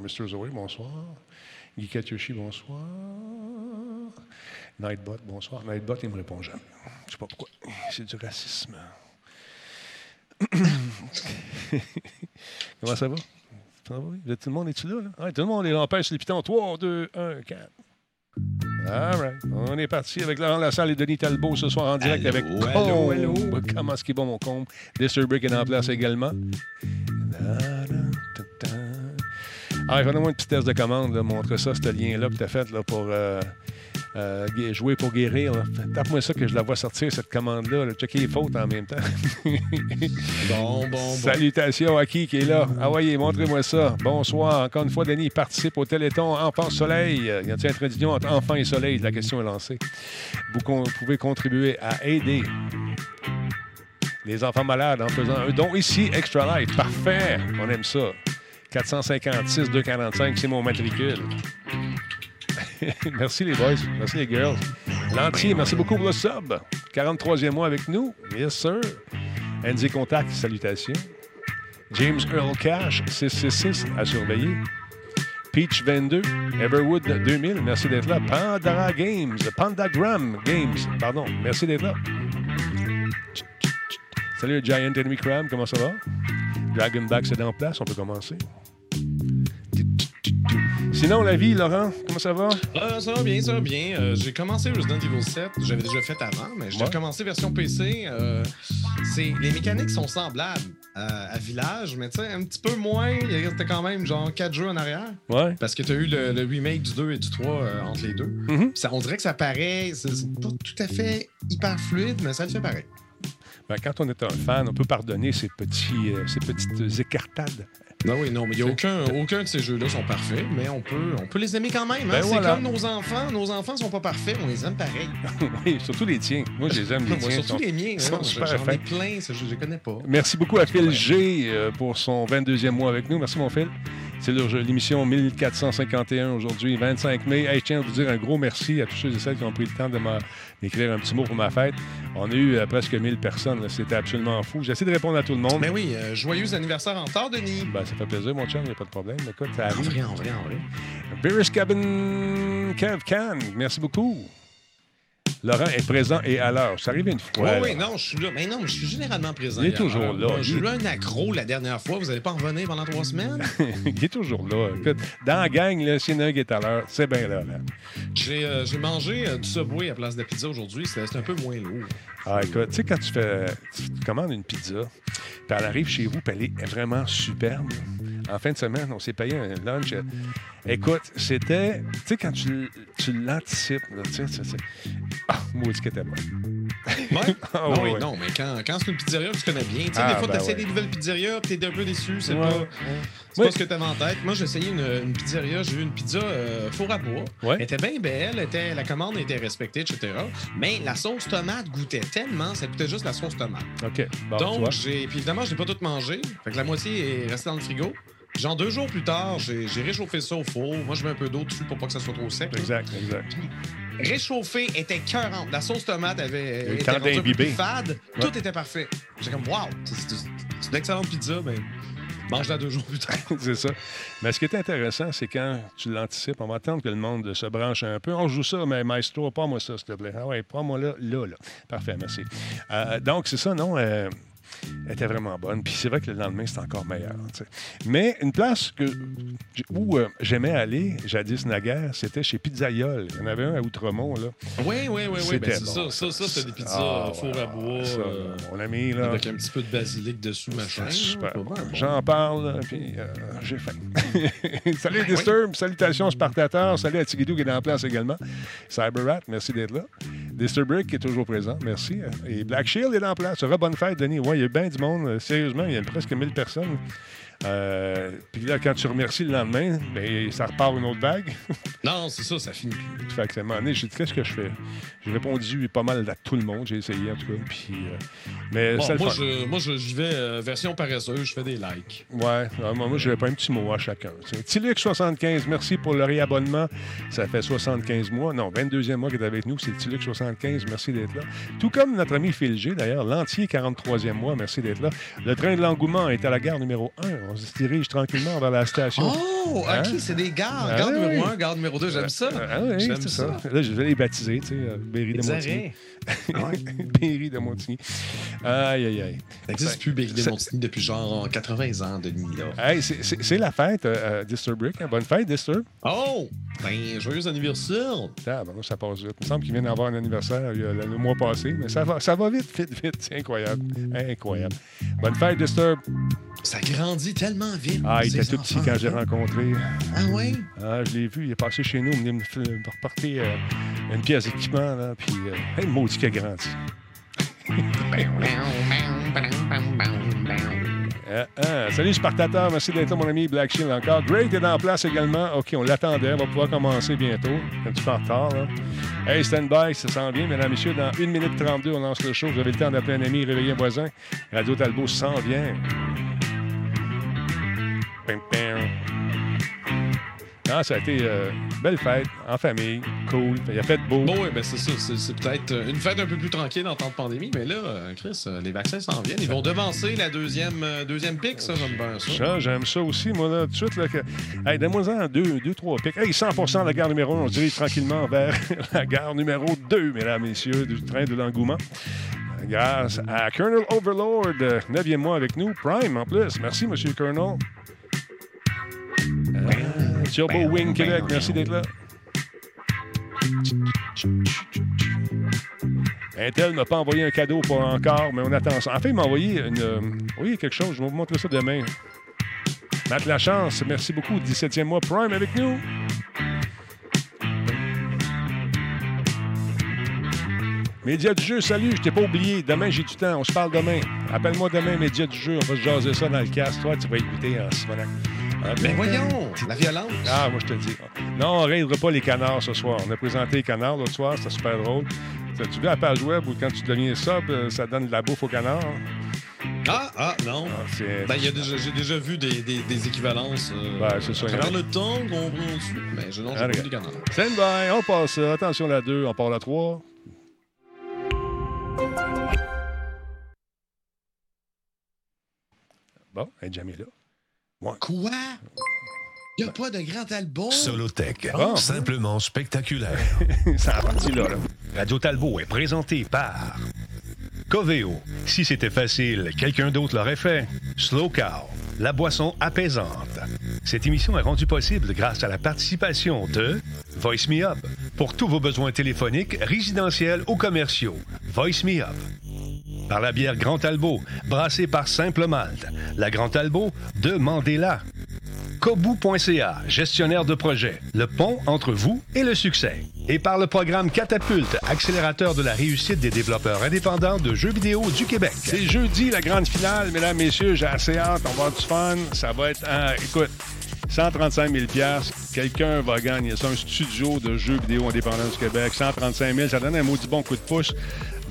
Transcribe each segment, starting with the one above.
Mr. Zoé, bonsoir. Guy Katyoshi, bonsoir. Nightbot, bonsoir. Nightbot, il me répond jamais. Je sais pas pourquoi. C'est du racisme. Comment ça va? Ça va? Tout le monde est-tu là? là? Ouais, tout le monde est. On pèse les pitons. 3, 2, 1, 4. All right. On est parti avec Laurent Lassalle et Denis Talbot ce soir en direct Allô, avec Combe. allô. Comment est-ce qu'il bon, mon combe? Disturbic est en place également. Ah, donne-moi une petite test de commande. là. Montre ça, ce lien-là que tu as fait là, pour euh, euh, jouer pour guérir. Tape-moi ça que je la vois sortir, cette commande-là. là. Checker les fautes en même temps. Bon, bon, bon. Salutations à qui qui est là? Ah oui, montrez-moi ça. Bonsoir. Encore une fois, Denis participe au Téléthon Enfant Soleil. Y a-t-il un trait d'union entre enfant et soleil? La question est lancée. Vous con- pouvez contribuer à aider les enfants malades en faisant un don ici, Extra Life. Parfait. On aime ça. 456 245, c'est mon matricule. merci les boys. Merci les girls. L'entier, merci beaucoup pour le sub. 43e mois avec nous. Yes, sir. Andy Contact, salutations. James Earl Cash, 666, à surveiller. Peach 22, Everwood 2000, merci d'être là. Pandara Games, Pandagram Games, pardon, merci d'être là. Salut Giant Enemy Crab, comment ça va? Dragonback, c'est en place, on peut commencer. Sinon, la vie, Laurent, comment ça va? Euh, ça va bien, ça va bien. Euh, j'ai commencé Resident Evil 7. J'avais déjà fait avant, mais j'ai Ouais. recommencé version PC. Euh, les mécaniques sont semblables à, Village, mais tu sais, un petit peu moins. Il restait quand même genre 4 jeux en arrière. Ouais. Parce que tu as eu le, le remake du 2 et du 3 euh, entre les deux. Mhm. Ça, on dirait que ça paraît, c'est c'est pas tout à fait hyper fluide, mais ça le fait pareil. Ben, quand on est un fan, on peut pardonner ces, petits, euh, ces petites écartades. Non, oui, non, mais il n'y a aucun, aucun de ces jeux-là sont parfaits, mais on peut, on peut les aimer quand même. hein. Ben c'est comme nos enfants. Nos enfants sont pas parfaits, on les aime pareil. oui, surtout les tiens. Moi, je les aime, les Moi, tiens. surtout sont- les miens. sont super J'en ai plein, je les connais pas. Merci beaucoup à Phil G euh, pour son 22e mois avec nous. Merci, mon Phil. C'est l'émission 1451 aujourd'hui, 25 mai. Hey, je tiens à vous dire un gros merci à tous ceux et celles qui ont pris le temps de m'écrire un petit mot pour ma fête. On a eu euh, presque 1000 personnes. C'était absolument fou. J'essaie de répondre à tout le monde. Mais oui, euh, joyeux anniversaire en retard, Denis. Ben, ça fait plaisir, mon chum, il n'y a pas de problème. Écoute, ça En arrive. vrai, en vrai, en vrai. Beerus Cabin Kev Can, merci beaucoup. Laurent est présent et à l'heure. Ça arrive une fois. Oui, oui, non, je suis là. Mais non, je suis généralement présent. Il est toujours là. J'ai eu un accro la dernière fois. Vous n'allez pas en revenir pendant trois semaines? il est toujours là. Écoute, dans la gang, là, s'il y est à l'heure, c'est bien là. là. J'ai euh, j'ai mangé euh, du Subway à place de pizza aujourd'hui. C'est c'est un peu moins lourd. Ah, écoute, tu sais, quand tu fais. Tu commandes une pizza, puis elle arrive chez vous, puis elle est vraiment superbe. En fin de semaine, on s'est payé un lunch. Écoute, c'était. Tu sais, quand tu, tu l'anticipes, tu sais, tu sais. Ah, maudit que t'es bon. Ouais? Ah, non, oui, ouais. non, mais quand, quand c'est une pizzeria que tu connais bien, tu sais, Ah, des fois, ben tu ouais. des nouvelles pizzerias, puis t'es un peu déçu, c'est pas, c'est pas ce que t'avais en tête. Moi, j'ai essayé une, une pizzeria, j'ai eu une pizza euh, four à bois. Ouais. Elle était bien belle, était, la commande était respectée, etc. Mais la sauce tomate goûtait tellement, ça goûtait juste la sauce tomate. OK. Bon, tu. Donc, j'ai. Puis évidemment, je n'ai pas tout mangé. Fait que la moitié est restée dans le frigo. Genre deux jours plus tard, j'ai réchauffé ça au four. Moi, je mets un peu d'eau dessus pour pas que ça soit trop sec. Exact, exact. Réchauffé était cœurante. La sauce tomate avait le été rendue plus fade. Ouais. Tout était parfait. J'ai comme wow, c'est- une excellente pizza, mais mange-la deux jours plus tard. c'est ça. Mais ce qui est intéressant, c'est quand tu l'anticipes, on va attendre que le monde se branche un peu. On joue ça, mais Maestro, pas moi ça, s'il te plaît. Ah ouais, prends-moi là, là, là. Parfait, merci. Euh, donc, c'est ça, non? euh, elle était vraiment bonne. Puis c'est vrai que le lendemain, c'est encore meilleur. Mais une place que, où euh, j'aimais aller, jadis naguère, c'était chez Pizzaiole. Il y en avait un à Outremont, là. Oui, oui, oui, oui. C'était Ben, bon. ça. Ça, ça c'était des pizzas Ah, euh, four ouais, à bois. ça, euh, mon ami, là. avec un petit peu de basilic dessus, machin. Super. Bon. J'en parle, puis euh, j'ai faim. Salut Ben Disturb, salutations Spartateur, salut à Tigidou qui est en place également. Cyberrat, merci d'être là. Disturbrick qui est toujours présent, merci. Et Black Shield est en place. Sera bonne fête, Denis. Ouais, il y a bien du monde. Euh, Sérieusement, il y a presque 1000 personnes. Euh, puis là, quand tu remercies le lendemain, ben, ça repart une autre vague. Non, c'est ça, ça finit plus. fait que à un moment donné, j'ai dit, qu'est-ce que je fais? J'ai répondu pas mal à tout le monde. J'ai essayé, en tout cas. Puis, euh, mais Bon, moi, je, moi, je- vais euh, version paresseuse, je fais des likes. Ouais, moi, moi, je vais pas un petit mot à chacun. Tilux75, merci pour le réabonnement. Ça fait 75 mois, non, 22e mois qu'il est avec nous. C'est Tilux75, merci d'être là. Tout comme notre ami Phil G, d'ailleurs, l'entier 43e mois, merci d'être là. Le train de l'engouement est à la gare numéro 1. On se dirige tranquillement vers la station. Oh, OK, Hein? c'est des gardes. Ah, garde oui, numéro oui. 1, garde numéro 2, j'aime ça. Ah oui, J'aime c'est ça. ça. Là, je vais les baptiser, tu sais, euh, Berry de Des. Ouais? Berry de Montigny. Aïe, aïe, aïe. Ça n'existe plus Berry de Montigny depuis genre 80 ans. Là. Hey, c'est- la fête, euh, Disturbrick. hein. Bonne fête, Disturb. Oh! Ben, joyeux anniversaire! Ah, ben, ça passe vite. Il me semble qu'il vient d'avoir un anniversaire le, le mois passé, mais ça va, ça va vite, vite, vite. C'est incroyable. Incroyable. Bonne fête, Disturb. Ça grandit tellement vite. Ah, il était tout petit quand j'ai rencontré. Ah ouais? Ah, je l'ai vu, il est passé chez nous, il me reporter euh, une pièce d'équipement, là, puis euh, hey, maudit qu'il a grandi? Euh, euh, salut Spartateur, merci d'être là, mon ami Black Shield encore. Great est en place également. OK, on l'attendait, on va pouvoir commencer bientôt. Un petit peu en retard. Là. Hey, stand-by, ça s'en vient, mesdames et messieurs. Dans 1 minute 32, on lance le show. Vous avez le temps d'appeler un ami, réveiller un voisin. Radio Talbot s'en vient. Pim, pim. Ah, ça a été euh, belle fête, en famille, cool. Il a fait beau. Bon, ouais, ben c'est ça. C'est, peut-être euh, une fête un peu plus tranquille en temps de pandémie, mais là, euh, Chris, les vaccins s'en viennent. Ils vont devancer la deuxième, euh, deuxième pic, ça, j'aime bien ça. Ça, j'aime ça aussi, moi, là, tout de suite. Là, que... Hey, donne-moi-en deux, deux, trois pics. Hey, 100 de la gare numéro 1, on se dirige tranquillement vers la gare numéro 2, mesdames messieurs, du train de l'engouement. Grâce à Colonel Overlord, euh, 9e mois avec nous, Prime en plus. Merci, Monsieur Colonel. Euh, Turbo Wing Québec, merci d'être là. Intel ne m'a pas envoyé un cadeau pour encore, mais on attend ça. En fait, il m'a envoyé, une, euh, envoyé quelque chose. Je vais vous montrer ça demain. Matt Lachance, merci beaucoup. 17e mois Prime avec nous. Média du jeu, salut, je t'ai pas oublié. Demain, j'ai du temps. On se parle demain. Appelle-moi demain, Média du jeu. On va se jaser ça dans le cast. Toi, tu vas écouter en Simonac. Ah, Ben voyons, la violence. ah, moi, je te le dis. Non, on ne pas les canards ce soir. On a présenté les canards l'autre soir, c'était super drôle. Tu vu la page web où quand tu deviens sub, euh, ça donne de la bouffe aux canards? Ah, ah, non. Ah, Ben, j'ai déjà vu des, des, des équivalences. Euh, Ben, c'est ça, À travers le temps qu'on prend dessus. Mais je vu regarde. des canards. Stand by, on passe ça. Attention la 2, on part la 3. Bon, elle est jamais là. Quoi? Il n'y a pas de grand album? Solotech, Bon. simplement spectaculaire. ça a parti là, là. Radio Talbot est présenté par Coveo. Si c'était facile, quelqu'un d'autre l'aurait fait. Slow Cow, la boisson apaisante. Cette émission est rendue possible grâce à la participation de Voice Me Up. Pour tous vos besoins téléphoniques, résidentiels ou commerciaux, Voice Me Up. Par la bière Grand Albo, brassée par Simple Malte. La Grand Albo, demandez-la. Kobu.ca, gestionnaire de projet, le pont entre vous et le succès. Et par le programme Catapulte, accélérateur de la réussite des développeurs indépendants de jeux vidéo du Québec. C'est jeudi, la grande finale, mesdames, messieurs. J'ai assez hâte. On va avoir du fun. Ça va être. ah, écoute, 135 000 Quelqu'un va gagner ça. Un studio de jeux vidéo indépendant du Québec. 135 000 Ça donne un maudit bon coup de pouce.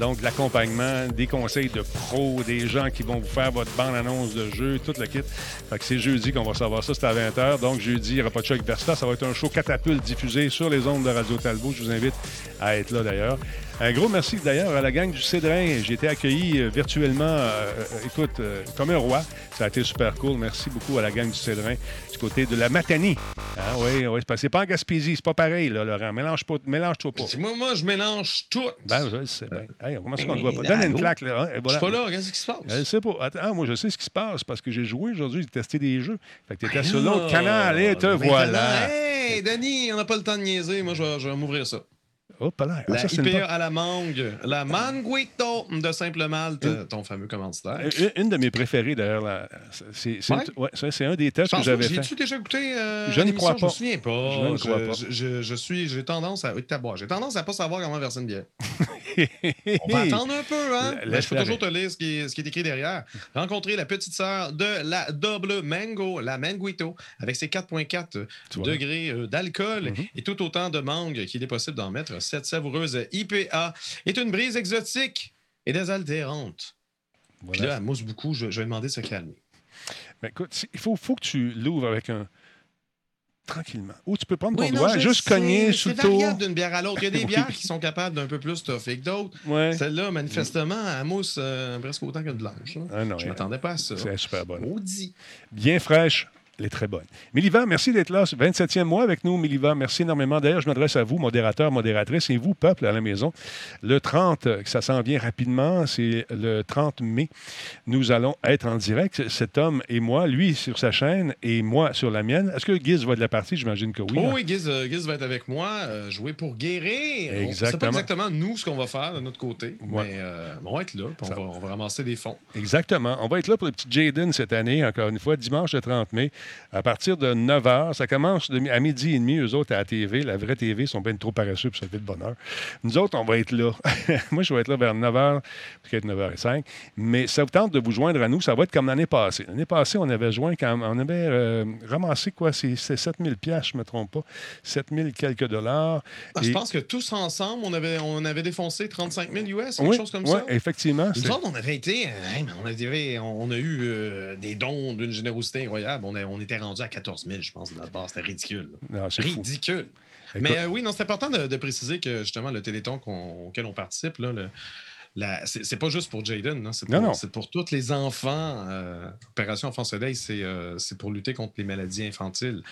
Donc, l'accompagnement, des conseils de pros, des gens qui vont vous faire votre bande-annonce de jeu, tout le kit. Fait que c'est jeudi qu'on va savoir ça. C'est à 20h. Donc, jeudi, il n'y aura pas de choc Versta. Ça va être un show catapulte diffusé sur les ondes de Radio Talbot. Je vous invite à être là, d'ailleurs. Un gros merci d'ailleurs à la gang du Cédrin. J'ai été accueilli euh, virtuellement, euh, euh, écoute, euh, comme un roi. Ça a été super cool. Merci beaucoup à la gang du Cédrin du côté de la Matanie. Ah oui, oui, c'est pas, c'est pas en Gaspésie, c'est pas pareil, là, Laurent. Mélange pas, mélange-toi pas. Moi, moi, je mélange tout. Ben, je le sais bien. Hey, comment est-ce qu'on ne Ben, voit pas? Donne une claque, là. hein, et Je voilà. suis pas là, qu'est-ce qui se passe? Je sais pas. Attends, ah, moi, je sais ce qui se passe parce que j'ai joué aujourd'hui, j'ai testé des jeux. Fait que t'étais Ben sur l'autre canal et te voilà. Hey, Denis, on n'a pas le temps de niaiser. Moi, je vais, je vais m'ouvrir ça. Là. Ah, La ça, IPA à la mangue, la Manguito de Simple Malte, Une- ton fameux commanditaire. une, une de mes préférées, d'ailleurs. C'est Ouais? ouais, un des tests que j'avais fait. J'ai-tu déjà goûté euh, Je ne l'émission? crois pas. Je me souviens pas. Je ne crois pas. Je, je- je suis, j'ai tendance à... J'ai tendance à pas savoir comment verser une bière. On va attendre un peu, hein? La- laisse je peux toujours te lire ce qui, est, ce qui est écrit derrière. Rencontrer la petite sœur de la double mango, la manguito, avec ses 4,4 Tu vois. degrés euh, d'alcool Mhm. et tout autant de mangue qu'il est possible d'en mettre. Cette savoureuse IPA est une brise exotique et désaltérante. Puis Voilà. là, elle mousse beaucoup. Je, je vais demander de se calmer. Mais écoute, c'est- il faut, faut que tu l'ouvres avec un. Tranquillement. Ou tu peux prendre ton Oui, doigt, juste sais, cogner sous C'est le tour. d'une bière à l'autre. Il y a des Oui. bières qui sont capables d'un peu plus toffer que d'autres. Ouais. Celle-là, manifestement, elle mousse euh, presque autant que de blanche. là. Ah non, Je elle- m'attendais pas à ça. c'est super bonne. Maudit. Bien fraîche. Elle est très bonne. Miliva, merci d'être là. 27e mois avec nous, Miliva. Merci énormément. D'ailleurs, je m'adresse à vous, modérateur, modératrice, et vous, peuple, à la maison. Le 30, ça s'en vient rapidement, c'est le 30 mai. Nous allons être en direct, cet homme et moi, lui sur sa chaîne et moi sur la mienne. Est-ce que Giz va de la partie? J'imagine que oui. Oh, hein? oui, Giz, euh, va être avec moi, euh, jouer pour guérir. On- C'est Exactement. pas exactement nous ce qu'on va faire de notre côté, Ouais. mais euh, on va être là, puis on va, on va ramasser des fonds. Exactement. On va être là pour le petit Jaden cette année, encore une fois, dimanche le 30 mai, à partir de 9 h. Ça commence à midi et demi, eux autres, à la TV. La vraie TV, ils sont bien trop paresseux, puis ça fait de bonheur. Nous autres, on va être là. Moi, je vais être là vers 9 h, peut-être 9 h 05. Mais ça vous tente de vous joindre à nous, ça va être comme l'année passée. L'année passée, on avait joint quand on avait euh, ramassé quoi? C'est c'est 7000 piastres, je ne me trompe pas. 7000 quelques dollars. Ah, je Et- pense que tous ensemble, on avait, on avait défoncé 35 000 US, quelque Oui, chose comme oui, ça. effectivement. Nous autres, on avait été, hey, on, avait, on, on a eu euh, des dons d'une générosité incroyable. On, a- on était rendu à 14 000, je pense, de notre base. C'était ridicule. Non, c'est fou. Ridicule. Mais euh, oui, non, c'est important de, de préciser que justement, le téléthon auquel on participe, là, le- c'est pas juste pour Jaden, hein, c'est Non, pour, non. c'est pour tous les enfants. euh, Opération Enfant Soleil, c'est euh, c'est pour lutter contre les maladies infantiles.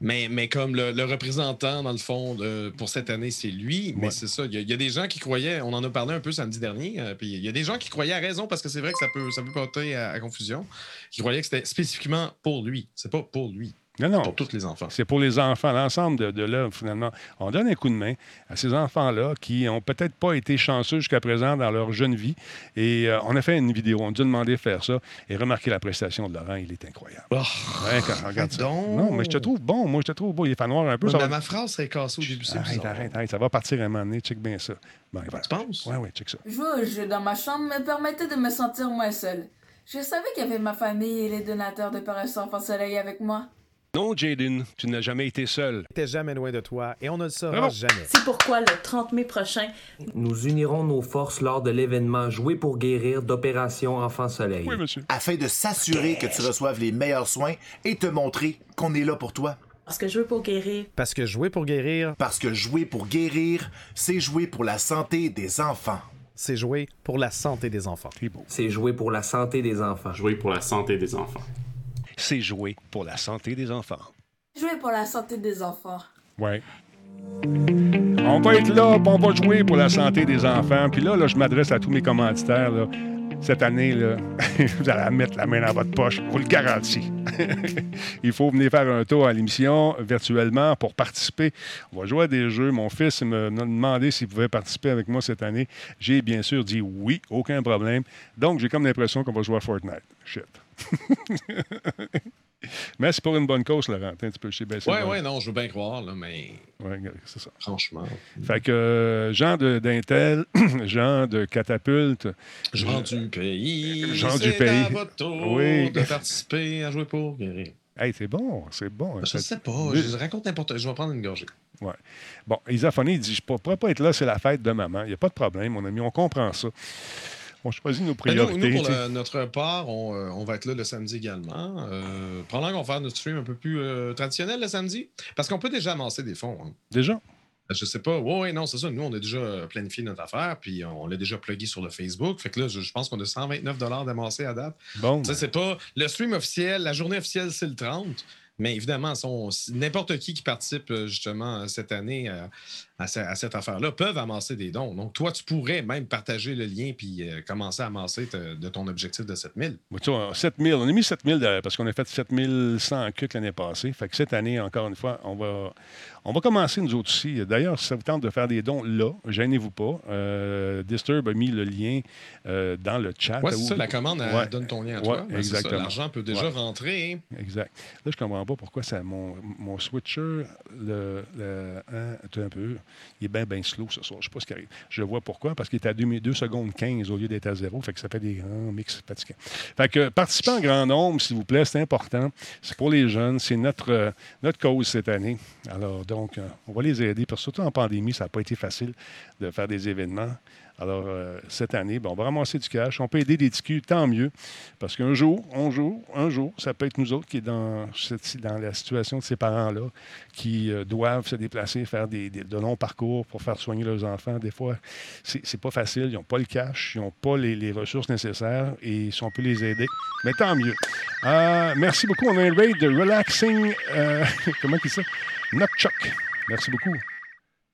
Mais, mais comme le, le représentant, dans le fond, de- pour cette année, c'est lui. Mais Ouais. c'est ça. Il y, a, il y a des gens qui croyaient, on en a parlé un peu samedi dernier, euh, puis il y a des gens qui croyaient à raison, parce que c'est vrai que ça peut, ça peut porter à, à confusion, qui croyaient que c'était spécifiquement pour lui. C'est pas pour lui, Non, non. pour tous les enfants. C'est pour les enfants, l'ensemble de, de l'œuvre, finalement. On donne un coup de main à ces enfants-là qui n'ont peut-être pas été chanceux jusqu'à présent dans leur jeune vie. Et euh, on a fait une vidéo, on nous a demandé de faire ça. Et remarquez la prestation de Laurent, il est incroyable. Oh, Ouais, quand- regarde ça. donc. Non, mais je te trouve bon. Moi, je te trouve beau. Il est fait noir un peu. Ouais, ça mais va- ma phrase serait cassée au début, c'est Arrête, arrête, arrête. Ça va partir un moment donné. Check bien ça. Bon, voilà. Tu penses? Ouais, ouais, check ça. Jouer dans ma chambre me permettait de me sentir moins seule. Je savais qu'il y avait ma famille et les donateurs d'Opération Enfant Soleil avec moi. Non, Jaden, tu n'as jamais été seul. T'es jamais loin de toi et on ne le saura Bravo. jamais. C'est pourquoi le 30 mai prochain, Nous unirons nos forces lors de l'événement Jouer pour guérir d'Opération Enfant Soleil. Oui, monsieur. afin de s'assurer que tu reçoives les meilleurs soins et te montrer qu'on est là pour toi. parce que je veux pour guérir, Parce que jouer pour guérir, Parce que jouer pour guérir, c'est jouer pour la santé des enfants. c'est jouer pour la santé des enfants. C'est jouer pour la santé des enfants. Jouer pour la santé des enfants. C'est jouer pour la santé des enfants. Jouer pour la santé des enfants. Ouais. On va être là, on va jouer pour la santé des enfants. Puis là, là je m'adresse à tous mes commanditaires. là. Cette année, là, vous allez mettre la main dans votre poche, je vous le garantis. Il faut venir faire un tour à l'émission virtuellement pour participer. On va jouer à des jeux. Mon fils me m'a demandé s'il pouvait participer avec moi cette année. J'ai bien sûr dit oui, aucun problème. Donc, j'ai comme l'impression qu'on va jouer à Fortnite. Shit. Mais c'est pour une bonne cause, Laurent. Attends Un petit peu, je sais bien, c'est Ouais, bon. ouais, non, je veux bien croire, là, mais c'est ça. franchement. Fait que euh, Jean de- d'Intel, Jean de Catapulte, Jean du pays. Jean du pays. à votre tour Oui. de participer à jouer pour guérir. hey, c'est bon, c'est bon. Je sais pas, je raconte n'importe Je vais prendre une gorgée. Ouais. Bon, Isaphonie, il dit Je ne pourrais pas être là, c'est la fête de maman. Il n'y a pas de problème, mon ami, on comprend ça. On choisit nos Ben, nous, priorités. nous, pour notre part, on, euh, on va être là le samedi également. Euh, pendant qu'on va faire notre stream un peu plus euh, traditionnel le samedi. Parce qu'on peut déjà amasser des fonds. hein. Déjà? Je sais pas. Oui, ouais, non, c'est ça. Nous, on a déjà planifié notre affaire, puis on l'a déjà plugué sur le Facebook. Fait que là, je, je pense qu'on a 129 d'amassés à date. Bon. Ça, c'est pas. Le stream officiel, la journée officielle, c'est le 30. Mais évidemment, n'importe qui qui participe euh, justement cette année euh, à, ce- à cette affaire-là peuvent amasser des dons. Donc, toi, tu pourrais même partager le lien puis euh, commencer à amasser te- de ton objectif de 7000. ben, tu vois, 7000. On a mis 7000 de- parce qu'on a fait 7100 cucs l'année passée. Fait que cette année, encore une fois, on va, on va commencer nous autres aussi. D'ailleurs, si ça vous tente de faire des dons là, gênez-vous pas. Euh, Disturb a mis le lien euh, dans le chat. Ouais, c'est Où- ça, la commande, elle Ouais. donne ton lien à Ouais, toi. Ben, exactement. L'argent peut déjà Ouais. rentrer. Exact. Là, je comprends pas pourquoi ça, mon, mon switcher, le, le- hein, un peu, il est bien, bien slow ce soir. Je sais pas ce qui arrive. Je vois pourquoi, parce qu'il est à 2, secondes 15 au lieu d'être à 0. Fait que ça fait des grands mix fatigants. Fait que participez en grand nombre, s'il vous plaît, c'est important. C'est pour les jeunes, c'est notre, euh, notre cause cette année. Alors, donc, euh, on va les aider, parce que surtout en pandémie, ça n'a pas été facile de faire des événements. Alors, euh, cette année, on va ramasser du cash. On peut aider des TQ, tant mieux. Parce qu'un jour, un jour, un jour, ça peut être nous autres qui est dans, cette- la situation de ces parents-là, qui euh, doivent se déplacer, faire des, de longs parcours pour faire soigner leurs enfants. Des fois, c'est pas facile. Ils n'ont pas le cash, ils n'ont pas les, ressources nécessaires. Et si on peut les aider, mais tant mieux. Euh, merci beaucoup. On a un raid de Relaxing. comment il ça? Merci beaucoup.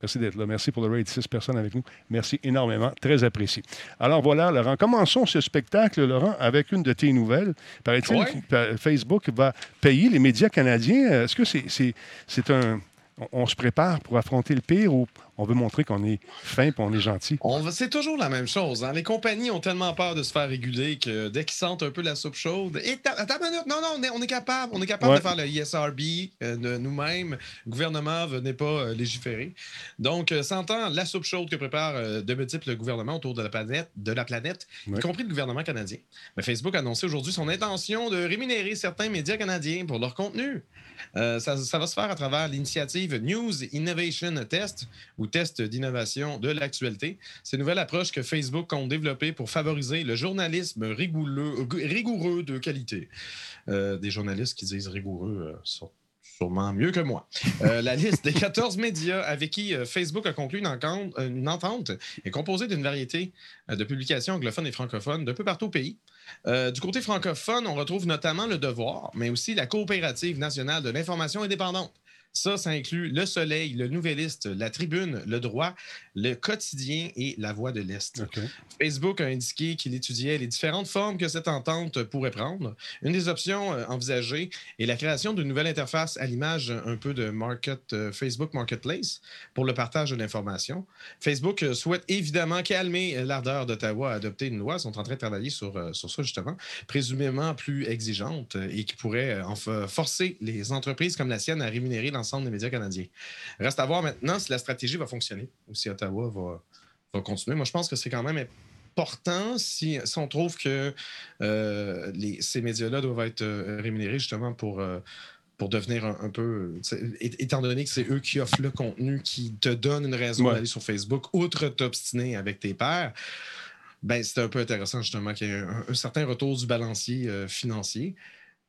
Merci d'être là. Merci pour le raid. Six personnes avec nous. Merci énormément. Très apprécié. Alors voilà, Laurent, commençons ce spectacle, Laurent, avec une de tes nouvelles. Paraît-il Ouais. que Facebook va payer les médias canadiens. Est-ce que c'est un. On, on se prépare pour affronter le pire ou on veut montrer qu'on est fin et on est gentil? On C'est toujours la même chose. hein. Les compagnies ont tellement peur de se faire réguler que dès qu'ils sentent un peu la soupe chaude, et attends minute, non, non, on est, on est capable, on est capable Ouais. de faire le ISRB euh, de nous-mêmes. Le gouvernement venait pas euh, légiférer. Donc, euh, sentant la soupe chaude que prépare euh, de multiples gouvernements autour de la planète, de la planète Ouais. y compris le gouvernement canadien, mais Facebook a annoncé aujourd'hui son intention de rémunérer certains médias canadiens pour leur contenu. Ça, ça va se faire à travers l'initiative News Innovation Test ou test d'innovation de l'actualité. C'est une nouvelle approche que Facebook compte développer pour favoriser le journalisme rigoureux, rigoureux de qualité. Euh, des journalistes qui disent rigoureux euh, sont sûrement mieux que moi. Euh, la liste des 14 médias avec qui euh, Facebook a conclu une, euh, entente est composée d'une variété euh, de publications anglophones et francophones d'un peu partout au pays. Euh, du côté francophone, on retrouve notamment Le Devoir, mais aussi la Coopérative nationale de l'information indépendante. Ça, ça inclut Le Soleil, Le Nouvelliste, La Tribune, Le Droit, Le Quotidien et La Voix de l'Est. OK. Facebook a indiqué qu'il étudiait les différentes formes que cette entente pourrait prendre. Une des options euh, envisagées est la création d'une nouvelle interface à l'image un peu de Market, euh, Facebook Marketplace pour le partage de l'information. Facebook euh, souhaite évidemment calmer l'ardeur d'Ottawa à adopter une loi. Ils sont en train de travailler sur, sur ça, justement, présumément plus exigeante et qui pourrait forcer les entreprises comme la sienne à rémunérer l'ensemble des médias canadiens. Reste à voir maintenant si la stratégie va fonctionner ou si Ottawa va, va continuer. Moi, je pense que c'est quand même important si, si on trouve que euh, les- ces médias-là doivent être euh, rémunérés justement pour. euh, pour devenir un, un peu. Étant donné que c'est eux qui offrent le contenu, qui te donnent une raison Ouais. d'aller sur Facebook, outre t'obstiner avec tes pairs, ben, c'est un peu intéressant justement qu'il y ait un, un certain retour du balancier euh, financier.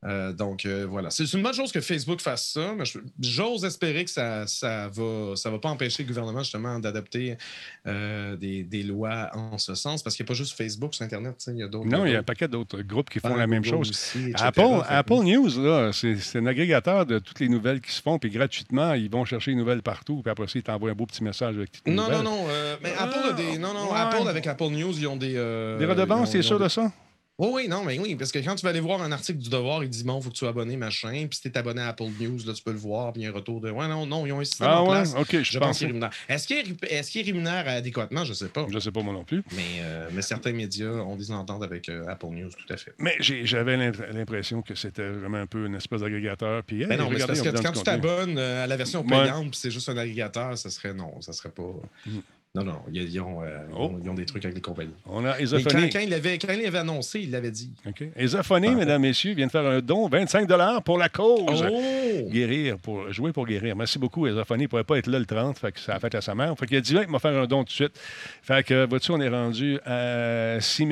Euh, donc euh, voilà, c'est une bonne chose que Facebook fasse ça, mais j'ose espérer que ça ça va ça va pas empêcher le gouvernement justement d'adopter euh, des, des lois en ce sens, parce qu'il n'y a pas juste Facebook sur Internet, il y a d'autres. Non, il y a un paquet d'autres groupes qui font Ah, la même chose. aussi, etc. Apple, Fait Apple News, c'est un agrégateur de toutes les nouvelles qui se font, puis gratuitement, ils vont chercher les nouvelles partout, puis après ça, ils t'envoient un beau petit message avec toutes les Non, nouvelles. non, non. mais Apple a des. Non, non. Ouais. Apple avec Apple News, ils ont des. Des redevances, c'est sûr de ça? Oui, oui, non, mais oui, parce que quand tu vas aller voir un article du Devoir, il dit bon, faut que tu sois abonné, machin. Puis si tu es abonné à Apple News, là, tu peux le voir, puis il y a un retour de. Ouais, non, non, ils ont un système Ah en ouais? place. OK, je, Je pense. qu'il est. Est-ce qu'il est, est rémunère adéquatement? Je sais pas. Je sais pas moi non plus. Mais, euh, mais certains médias ont des ententes avec euh, Apple News, tout à fait. Mais j'avais l'im- l'impression que c'était vraiment un peu une espèce d'agrégateur. Puis, hey, Mais non, mais regardez, parce que quand tu t'abonnes euh, à la version Ouais. payante, puis c'est juste un agrégateur, ça serait non, ça serait pas. Mm. Non, non, ont, euh, ils Oh. ont- ils ont des trucs avec les compagnies. On a quand, quand il avait, quand il avait annoncé, il l'avait dit. OK. Esophonie, Parfait. mesdames, messieurs, vient de faire un don, 25 pour la cause. Oh! Guérir, pour jouer pour guérir. Merci beaucoup. Esophonie ne pourrait pas être là le 30, fait que ça a fait à sa mère. Fait qu'il a dit, il m'a faire un don tout de suite. Fait que, vois-tu, on est rendu à 6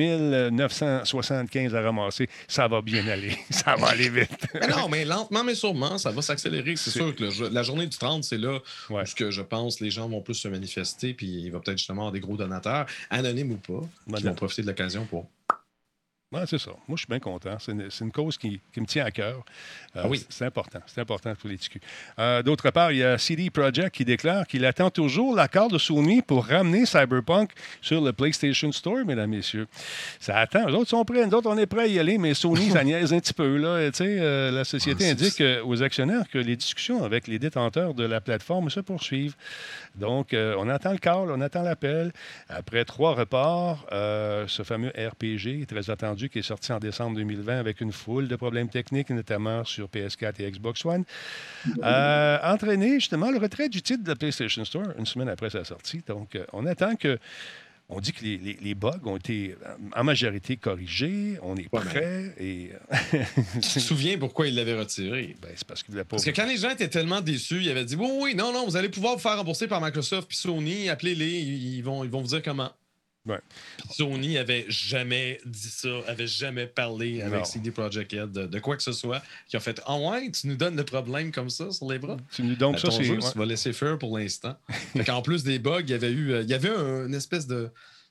975 à ramasser. Ça va bien aller. ça va aller vite. Mais non, mais lentement, mais sûrement, ça va s'accélérer. C'est sûr que le la journée du 30, c'est là Ouais. où ce que je pense les gens vont plus se manifester, puis il va peut-être justement avoir des gros donateurs, anonymes ou pas, qui vont profiter de l'occasion pour. Ouais, c'est ça. Moi, je suis bien content. C'est une, cause qui, qui me tient à cœur. Euh, Ah oui. c'est- important. C'est important pour les TQ. Euh, D'autre part, il y a CD Projekt qui déclare qu'il attend toujours l'accord de Sony pour ramener Cyberpunk sur le PlayStation Store, mesdames, messieurs. Ça attend. Les autres sont prêts. Nous autres, on est prêts à y aller, mais Sony, ça niaise un petit peu. Là. Euh, la société Ah, indique aux actionnaires que les discussions avec les détenteurs de la plateforme se poursuivent. Donc, on attend le call, on attend l'appel. Après trois reports, ce fameux RPG très attendu qui est sorti en décembre 2020 avec une foule de problèmes techniques, notamment sur PS4 et Xbox One, a entraîné justement le retrait du titre de la PlayStation Store une semaine après sa sortie. Donc, euh, on attend que. On dit que les, les- les bugs ont été euh, en majorité corrigés, on est prêt et Tu te souviens pourquoi il l'avait retiré? ben, c'est parce qu'il ne voulait pas. Parce que quand les gens étaient tellement déçus, ils avaient dit Oui, oui, non, non, vous allez pouvoir vous faire rembourser par Microsoft puis Sony, appelez-les, ils ils vont, ils vont vous dire comment. Ouais. Sony avait jamais dit ça, avait jamais parlé avec Non. CD Projekt Red de, de quoi que ce soit, qui a fait Ah ouais, tu nous donnes le problème comme ça sur les bras? Tu nous donnes Ben, ça, ton c'est. jeu, ouais. tu vas laisser faire pour l'instant. en plus des bugs, il y avait eu, euh, il y avait un- une espèce de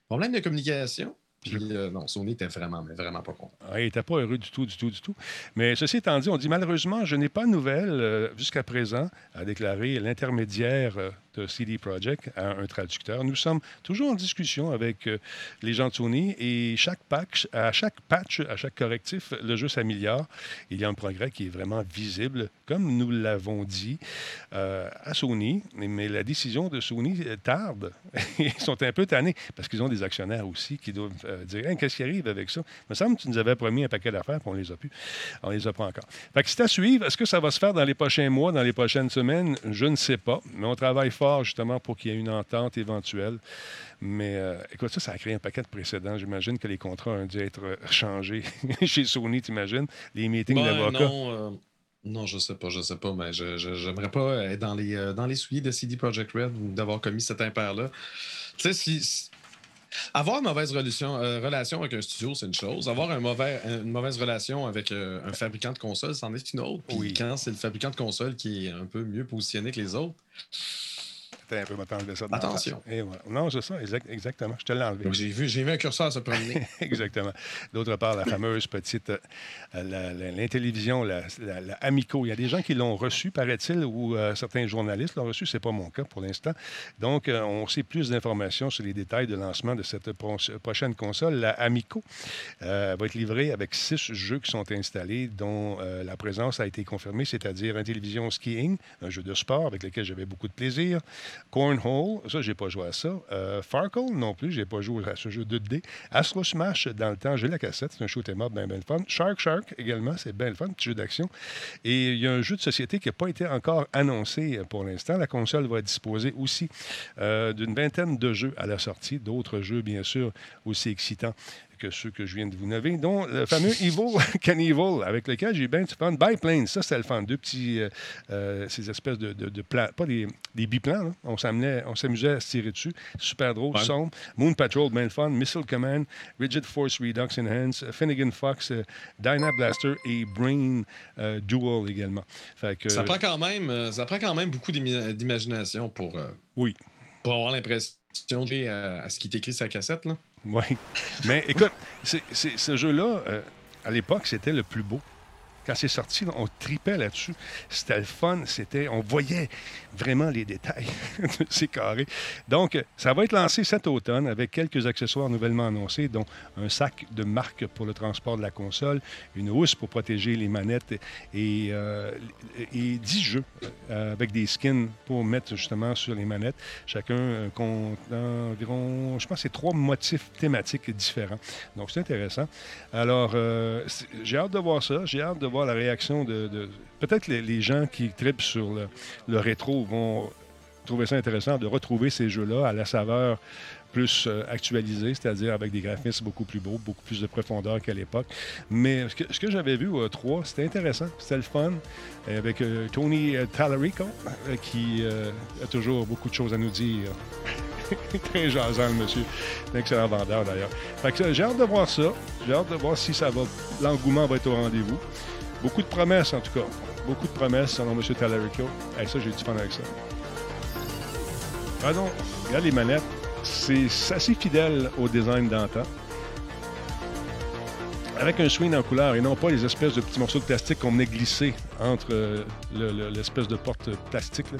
problème de communication. Puis euh, non, Sony était vraiment, mais vraiment pas content. Ah, il n'était pas heureux du tout, du tout, du tout. Mais ceci étant dit, on dit malheureusement, je n'ai pas de nouvelles euh, jusqu'à présent, a déclaré l'intermédiaire euh, de CD Projekt à un traducteur. Nous sommes toujours en discussion avec euh, les gens de Sony et chaque patch, à chaque patch, à chaque correctif, le jeu s'améliore. Il y a un progrès qui est vraiment visible, comme nous l'avons dit euh, à Sony. Mais la décision de Sony euh, tarde. Ils sont un peu tannés parce qu'ils ont des actionnaires aussi qui doivent euh, dire qu'est-ce qui arrive avec ça? Il me semble que tu nous avais promis un paquet d'affaires, puis on les a plus. On les a pas encore. Fait que c'est à suivre. Est-ce que ça va se faire dans les prochains mois, dans les prochaines semaines? Je ne sais pas. Mais on travaille fort justement pour qu'il y ait une entente éventuelle. Mais euh, écoute, ça, ça a créé un paquet de précédents. J'imagine que les contrats ont dû être euh, changés chez Sony, t'imagines? Les meetings Ben, d'avocats. non, euh, non, je sais pas, je sais pas, mais je j'aimerais pas être dans les, euh, dans les souliers de CD Projekt Red ou d'avoir commis cet impair-là. Tu sais, si, si- Avoir une mauvaise relation, euh, relation avec un studio, c'est une chose. Avoir un mauvais, une mauvaise relation avec euh, un fabricant de console, c'en est une autre. Puis Oui. quand c'est le fabricant de console qui est un peu mieux positionné que les autres, Attends un peu, enlever ça. Attention. face. Et voilà. Non, c'est ça, exact- exactement. Je te l'ai enlevé. j'ai vu, vu un curseur se promener. Exactement. D'autre part, la fameuse petite euh, la- la- l'intélévision, la, la- la Amico. Il y a des gens qui l'ont reçu, paraît-il, ou euh, certains journalistes l'ont reçu. C'est pas mon cas pour l'instant. Donc, euh, on sait plus d'informations sur les détails de lancement de cette pro- prochaine console, la Amico. Va être livrée avec six jeux qui sont installés, dont la présence a été confirmée, c'est-à-dire un télévision skiing, un jeu de sport avec lequel j'avais beaucoup de plaisir. Cornhole, ça, j'ai pas joué à ça. Euh, Farkle, non plus, j'ai pas joué à ce jeu de dés. Astro Smash, dans le temps, j'ai la cassette, c'est un shoot'em up bien, bien le fun. Shark Shark, également, c'est bien le fun, petit jeu d'action. Et il y a un jeu de société qui n'a pas été encore annoncé pour l'instant. La console va disposer aussi euh, d'une vingtaine de jeux à la sortie, d'autres jeux, bien sûr, aussi excitants que ceux que je viens de vous nommer, dont le fameux Evil Cannibal, avec lequel j'ai bien du fun. Biplane, ça, c'était le fun. Deux petits, euh, euh, ces espèces de, de, de plans, pas des, des biplans, là. on s'amenait- on s'amusait à se tirer dessus. Super drôle, Ouais. sombre. Moon Patrol, bien le fun. Missile Command, Rigid Force Redux Enhance, Finnegan Fox, euh, Dyna Blaster et Brain euh, Duel également. Fait que, ça, prend quand même, ça prend quand même beaucoup d'imagination pour, Oui. pour avoir l'impression à, à ce qui est écrit sur la cassette. Là. Oui. Mais écoute, c'est- c'est- ce jeu-là, euh, à l'époque, c'était le plus beau. Quand c'est sorti, on tripait là-dessus. C'était le fun. C'était, on voyait vraiment les détails de ces carrés. Donc, ça va être lancé cet automne avec quelques accessoires nouvellement annoncés, dont un sac de marque pour le transport de la console, une housse pour protéger les manettes et, euh, et 10 jeux euh, avec des skins pour mettre justement sur les manettes. Chacun euh, contenant environ, je pense, c'est trois motifs thématiques différents. Donc, c'est intéressant. Alors, euh, j'ai hâte de voir ça. J'ai hâte de voir la réaction de. Peut-être les, gens qui tripent sur le, rétro vont trouver ça intéressant de retrouver ces jeux-là à la saveur plus euh, actualisée, c'est-à-dire avec des graphismes beaucoup plus beaux, beaucoup plus de profondeur qu'à l'époque. Mais ce que, ce que j'avais vu au 3, c'était intéressant, c'était le fun, Et avec euh, Tony euh, Tallarico, euh, qui euh, a toujours beaucoup de choses à nous dire. Très jasant, le monsieur. Un excellent vendeur, d'ailleurs. Euh, j'ai hâte de voir ça. J'ai hâte de voir si ça va, l'engouement va être au rendez-vous. Beaucoup de promesses, en tout cas. Beaucoup de promesses, selon M. Tallarico. Hey, ça, j'ai du fun avec ça. Pardon, regarde les manettes. C'est assez fidèle au design d'antan. Avec un swing en couleur et non pas les espèces de petits morceaux de plastique qu'on venait glisser entre euh, le- le- l'espèce de porte plastique. là.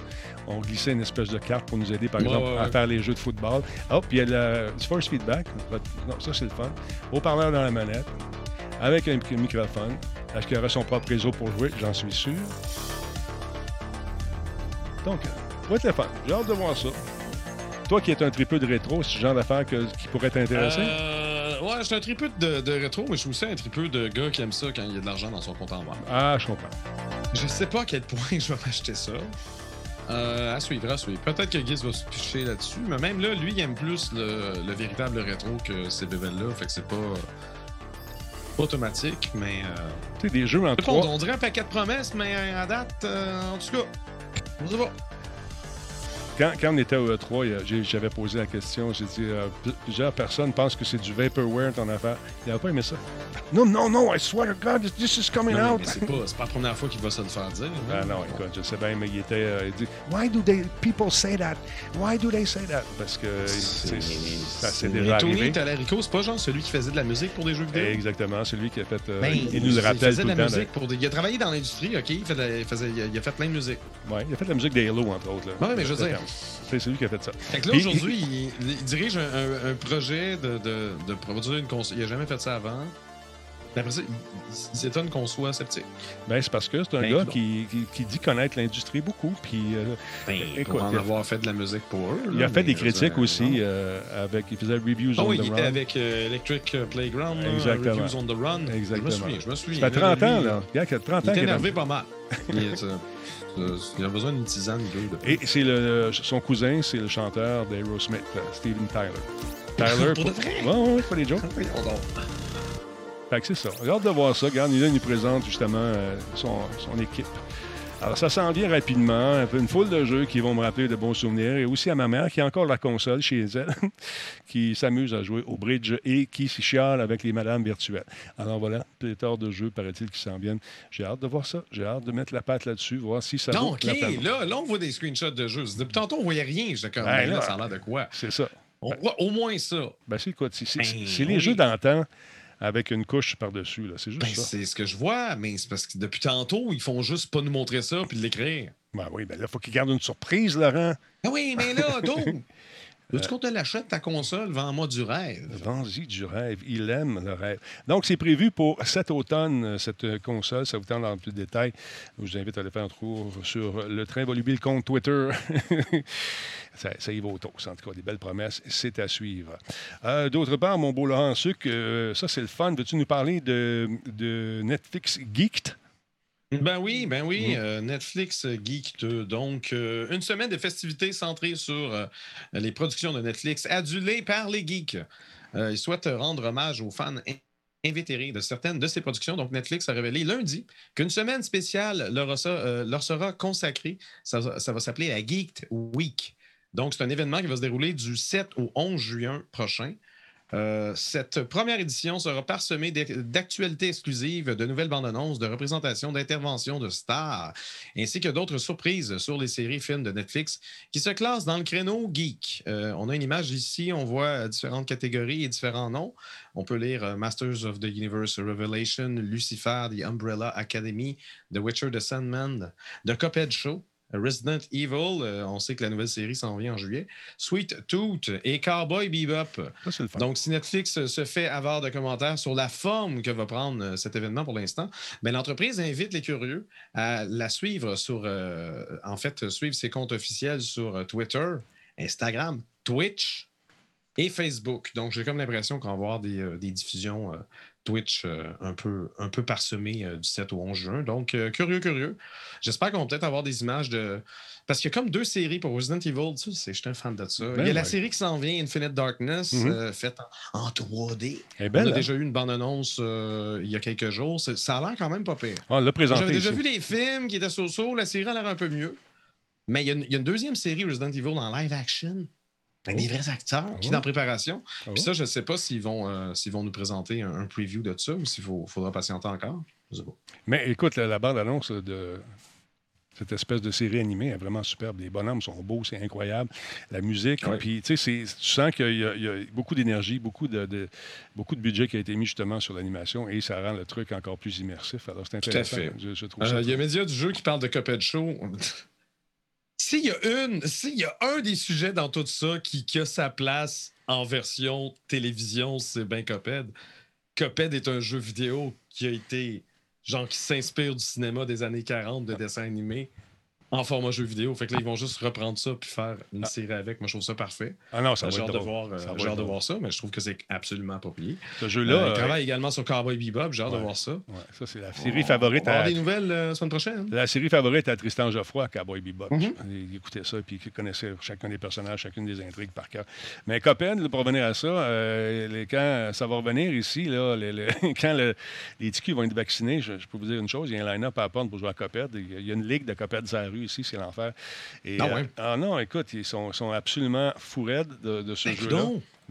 On glissait une espèce de carte pour nous aider, par Ouais, exemple, ouais, à faire les jeux de football. Hop, il y a du force feedback. Non, ça, c'est le fun. Haut-parleur dans la manette, avec un mic- microphone. Est-ce qu'il y aura son propre réseau pour jouer? J'en suis sûr. Donc, va être le fun. J'ai hâte de voir ça. Toi qui es un tripeux de rétro, c'est ce genre d'affaire que- qui pourrait t'intéresser? Euh, ouais, je suis un tripeux de, de rétro, mais je suis aussi un tripeux de gars qui aime ça quand il y a de l'argent dans son compte en banque. Ah, je comprends. Je sais pas à quel point je vais m'acheter ça. Euh, à suivre, à suivre. Peut-être que Giz va se picher là-dessus, mais même là, lui, il aime plus le, le véritable rétro que ces bébelles-là. Fait que c'est pas automatique, mais. Euh... Des jeux en je sais pas, trois. on dirait un paquet de promesses, mais à date, euh, en tout cas, on sait pas. Quand, quand on était au E3, il y a- j'ai- j'avais posé la question. J'ai dit euh, plusieurs personnes pensent que c'est du vaporware ton affaire. Il n'avait pas aimé ça. Non, non, non, I swear to God, this is coming Non, out. mais c'est pas, c'est pas la première fois qu'il va se le faire dire. Ah non, écoute, je sais bien, mais il était. euh, il dit Why do they people say that? Why do they say that? Parce que c'est- ça s'est Mais déjà Tony arrivé. Tallarico, c'est pas genre celui qui faisait de la musique pour des jeux vidéo? Exactement, celui qui a fait. euh, Ben, il nous le rappelle faisait tout de le la temps. musique pour des- Il a travaillé dans l'industrie, OK? Il, fait de la- il faisait- il a, il a fait plein de musique. Ouais, il a fait de la musique des Halo, entre autres. Ouais, mais je veux dire- C'est celui qui a fait ça. Fait que là, aujourd'hui, il, il dirige un, un- un projet de, de, de produire une console. Il a jamais fait ça avant. Mais après ça, il, il s'étonne qu'on soit sceptique. Ben, c'est parce que c'est un Ben, gars écoute. qui, qui, qui dit connaître l'industrie beaucoup. Puis, euh, écoute, pour en il a- avoir fait de la musique pour eux. il là, a fait des critiques aussi. euh, avec, il faisait Reviews Ah on oui, the il Run. était avec euh, Electric Playground, là, Exactement. Reviews on the Run. Je me Exactement. souviens, je me souviens. Ça fait 30 Lui, ans, là. Il y a 30 Il ans est qu'il est énervé pas mal. il, est, euh, euh, il a besoin d'une tisane, là. Et c'est le, son cousin, c'est le chanteur d'Aerosmith, euh, Steven Tyler. Tyler. Pour de vrai? Ouais, ouais, pas des jokes. Fait que c'est ça. Hâte de voir ça. Regarde, il nous présente justement euh, son, son équipe. Alors, ça s'en vient rapidement. Un peu Une foule de jeux qui vont me rappeler de bons souvenirs. Et aussi à ma mère, qui a encore la console chez elle, qui s'amuse à jouer au bridge et qui s'y chiale avec les madames virtuelles. Alors voilà, pléthore de jeux, paraît-il, qui s'en viennent. J'ai hâte de voir ça. J'ai hâte de mettre la patte là-dessus, voir si ça Non, OK. Là, là, on voit des screenshots de jeux. Depuis tantôt, on voyait rien. J'étais comme, Ben là, là. ça a l'air de quoi? C'est ça. On voit au moins ça. Ben, c'est quoi? C'est Ben, les oui. jeux d'antan avec une couche par-dessus. C'est juste Ben, ça. c'est ce que je vois, mais c'est parce que depuis tantôt, ils font juste pas nous montrer ça puis l'écrire. Ben oui, ben là, il faut qu'ils gardent une surprise, Laurent. Ah oui, mais là, donc, veux-tu qu'on te l'achète, ta console, vends-moi du rêve? Vends-y du rêve. Il aime le rêve. Donc, c'est prévu pour cet automne, euh, cette euh, console. Ça vous tente dans plus de détails. Je vous invite à aller faire un tour sur le train volubile compte Twitter. ça, ça y va au toast. En tout cas, des belles promesses. C'est à suivre. Euh, D'autre part, mon beau Laurent Suc, euh, ça, c'est le fun. Veux-tu nous parler de, de Netflix Geeked? Ben oui, ben oui. Mhm. euh, Netflix euh, Geek 2. Donc, euh, une semaine de festivités centrées sur euh, les productions de Netflix, adulées par les geeks. Euh, ils souhaitent rendre hommage aux fans in- invétérés de certaines de ces productions. Donc, Netflix a révélé lundi qu'une semaine spéciale leur, euh, sera consacrée. Ça, va- ça va s'appeler la Geeked Week. Donc, c'est un événement qui va se dérouler du 7 au 11 juin prochain. Euh, cette première édition sera parsemée d'actualités exclusives, de nouvelles bandes annonces, de représentations, d'interventions de stars, ainsi que d'autres surprises sur les séries films de Netflix qui se classent dans le créneau geek. Euh, on a une image ici, on voit euh, différentes catégories et différents noms. On peut lire Masters of the Universe Revelation, Lucifer, The Umbrella Academy, The Witcher, The Sandman, The Cuphead Show. Resident Evil, euh, on sait que la nouvelle série s'en vient en juillet. Sweet Tooth et Cowboy Bebop. Ça. Donc, si Netflix se fait avoir de commentaires sur la forme que va prendre euh, cet événement pour l'instant, ben, l'entreprise invite les curieux à la suivre sur, euh, en fait, suivre ses comptes officiels sur Twitter, Instagram, Twitch et Facebook. Donc, j'ai comme l'impression qu'on va avoir des, euh, des diffusions Twitch euh, un, peu, un peu parsemées euh, du 7 au 11 juin. Donc, euh, curieux, curieux. J'espère qu'on va peut-être avoir des images de. Parce qu'il y a comme deux séries pour Resident Evil. Tu sais, je suis un fan de ça. Ben Il y a la ouais. série qui s'en vient, Infinite Darkness, Mhm. euh, faite en, en 3D. Elle est On a hein? déjà eu une bande-annonce euh, il y a quelques jours. Ça a l'air quand même pas pire. Ah, on l'a présenté. J'avais déjà vu les films qui étaient so-so. La série a l'air un peu mieux. Mais il y, a une, il y a une deuxième série Resident Evil en live action. Avec des vrais acteurs qui Oh. est en préparation. Oh. Puis ça, je ne sais pas s'ils vont, euh, s'ils vont nous présenter un, un preview de ça ou s'il faudra patienter encore. Je sais pas. Mais écoute, la, la bande-annonce de cette espèce de série animée est vraiment superbe. Les bonhommes sont beaux, c'est incroyable. La musique, Ouais. puis tu sais, c'est- tu sens qu'il y, y a beaucoup d'énergie, beaucoup de, de- beaucoup de budget qui a été mis justement sur l'animation et ça rend le truc encore plus immersif. Alors c'est Tout à intéressant. fait. Je, je trouve Euh, ça. Il y a Média du jeu qui parle de Cuphead Show. S'il y a une, s'il y a un des sujets dans tout ça qui, qui a sa place en version télévision, c'est bien Cuphead. Cuphead est un jeu vidéo qui a été, genre, qui s'inspire du cinéma des années 40 de dessins animés en format jeu vidéo. Fait que là, ils vont juste reprendre ça puis faire une Ah. série avec. Moi, je trouve ça parfait. Ah non, ça va J'ai hâte de voir, euh, j'ai hâte de voir ça, mais je trouve que c'est absolument plié. Ce Euh, jeu-là, il euh, travaille également sur Cowboy Bebop. J'ai hâte de voir ça. ouais, ça c'est la série favorite On va à, des nouvelles euh, la semaine prochaine. La série favorite à Tristan Geoffroy, Cowboy Bebop. Il écoutait ça puis il connaissait chacun des personnages, chacune des intrigues par cœur. Mais là, pour revenir à ça, euh, les- quand ça va revenir ici, là, quand le- les TQ vont être vaccinés, je, je peux vous dire une chose, il y a un line-up à apprendre pour jouer à Cuphead. Il y a- une ligue de sur la rue ici, c'est l'enfer. Et, Ah euh, ouais? ah non, écoute, ils sont, sont absolument fou raides de, de ce Ben, jeu-là.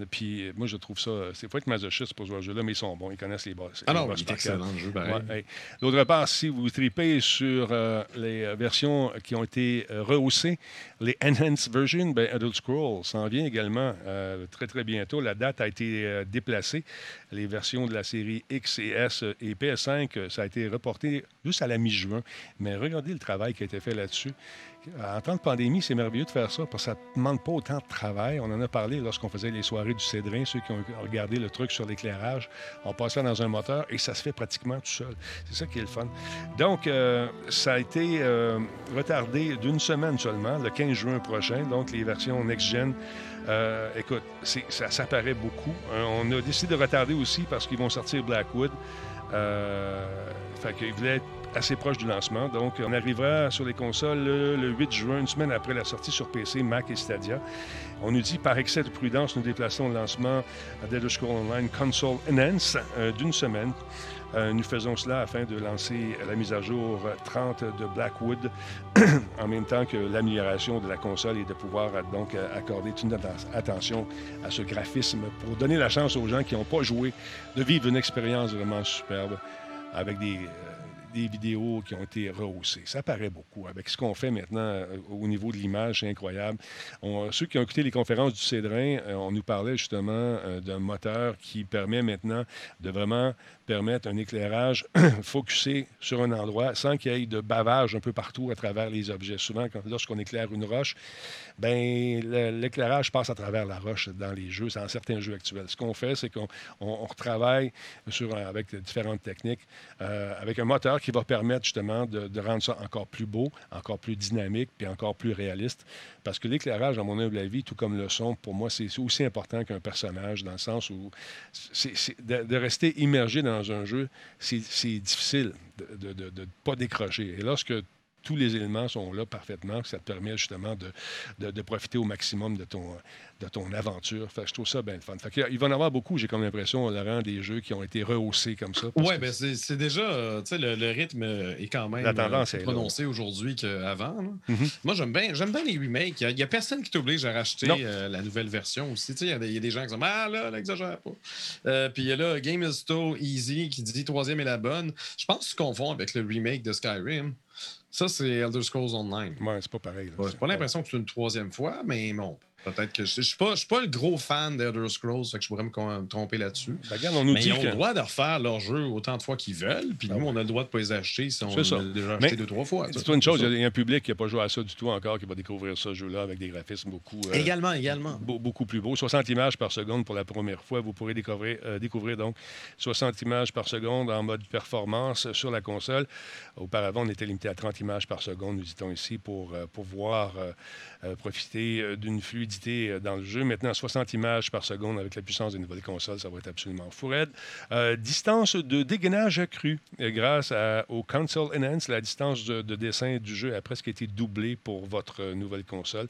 Puis euh, moi, je trouve ça. C'est faut être masochiste pour jouer à ce jeu-là, mais ils sont bons. Ils connaissent les boss. Ah les non, boss il est par cœur. excellent le jeu, pareil. Ouais, hey. D'autre part, si vous tripez sur euh, les euh, versions qui ont été euh, rehaussées, les Enhanced Versions, ben, Adult Scroll s'en vient également euh, très, très bientôt. La date a été euh, déplacée. Les versions de la série X et S et PS5, euh, ça a été reporté juste à la mi-juin. Mais regardez le travail qui a été fait là-dessus. En temps de pandémie, c'est merveilleux de faire ça parce que ça ne demande pas autant de travail. On en a parlé lorsqu'on faisait les soirées du Cédrin, ceux qui ont regardé le truc sur l'éclairage. On passe ça dans un moteur et ça se fait pratiquement tout seul. C'est ça qui est le fun. Donc, euh, ça a été euh, retardé d'une semaine seulement, le 15 juin prochain. Donc, les versions next-gen, euh, écoute, ça, ça paraît beaucoup. On a décidé de retarder aussi parce qu'ils vont sortir Blackwood. Fait qu'ils voulaient assez proche du lancement. Donc, on arrivera sur les consoles le, le 8 juin, une semaine après la sortie sur PC, Mac et Stadia. On nous dit, par excès de prudence, nous déplaçons le lancement de Elder Scrolls Online Console Enhance euh, d'une semaine. Euh, nous faisons cela afin de lancer la mise à jour 30 de Blackwood en même temps que l'amélioration de la console et de pouvoir euh, donc euh, accorder toute notre atten- attention à ce graphisme pour donner la chance aux gens qui n'ont pas joué de vivre une expérience vraiment superbe avec des, euh, des vidéos qui ont été rehaussées. Ça paraît beaucoup. Avec ce qu'on fait maintenant euh, au niveau de l'image, c'est incroyable. On- ceux qui ont écouté les conférences du Cédrin, euh, on nous parlait justement euh, d'un moteur qui permet maintenant de vraiment permettre un éclairage focusé sur un endroit sans qu'il y ait de bavage un peu partout à travers les objets. Souvent, lorsqu'on éclaire une roche, ben, l'éclairage passe à travers la roche dans les jeux, dans certains jeux actuels. Ce qu'on fait, c'est qu'on on, on retravaille sur, avec différentes techniques, avec un moteur qui va permettre justement de, rendre ça encore plus beau, encore plus dynamique, puis encore plus réaliste. Parce que l'éclairage, à mon humble avis, tout comme le son, pour moi, c'est aussi important qu'un personnage, dans le sens où de, rester immergé dans un jeu, c'est difficile de ne pas décrocher. Et lorsque tous les éléments sont là parfaitement, ça te permet justement de, de- de profiter au maximum de ton, de ton aventure. Fait que je trouve ça bien le fun. Fait que, il va en avoir beaucoup, j'ai comme l'impression, Laurent, des jeux qui ont été rehaussés comme ça. que- ben c'est déjà, euh, tu sais, le, le rythme est quand même La tendance euh, est plus prononcé aujourd'hui qu'avant. Mhm. Moi, j'aime bien, j'aime bien les remakes. Il n'y a, personne qui t'oblige à racheter euh, la nouvelle version aussi. Tu Il y a des- il y, a des gens qui disent Ah là, là, exagère pas. Euh, Puis il y a là Game is So Easy qui dit troisième est la bonne. Je pense qu'ils confond avec le remake de Skyrim. Ça, c'est Elder Scrolls Online. Ouais, c'est pas pareil. Ouais, J'ai pas l'impression que c'est une troisième fois, mais bon, peut-être que je ne suis pas, le gros fan d'Elder Scrolls, fait que je pourrais me tromper là-dessus. Ben, regarde, on nous Mais dit ils ont que... le droit de refaire leur jeu autant de fois qu'ils veulent, puis Ah nous, ouais. on a le droit de ne pas les acheter si on l'a déjà Mais acheté deux, trois fois. Dis-toi une chose, il y a- un public qui n'a pas joué à ça du tout encore, qui va découvrir ce jeu-là avec des graphismes beaucoup... euh, Également, également. Beau- beaucoup plus beau. 60 images par seconde pour la première fois. Vous pourrez découvrir, euh, découvrir donc 60 images par seconde en mode performance sur la console. Auparavant, on était limité à 30 images par seconde, nous dit-on ici, pour euh, pouvoir euh, profiter d'une fluidité euh, dans le jeu. Maintenant, 60 images par seconde avec la puissance des nouvelles consoles, ça va être absolument fou raide. Euh, distance de dégainage accrue. Euh, grâce au Console Enhance, la distance de, de dessin du jeu a presque été doublée pour votre euh, nouvelle console.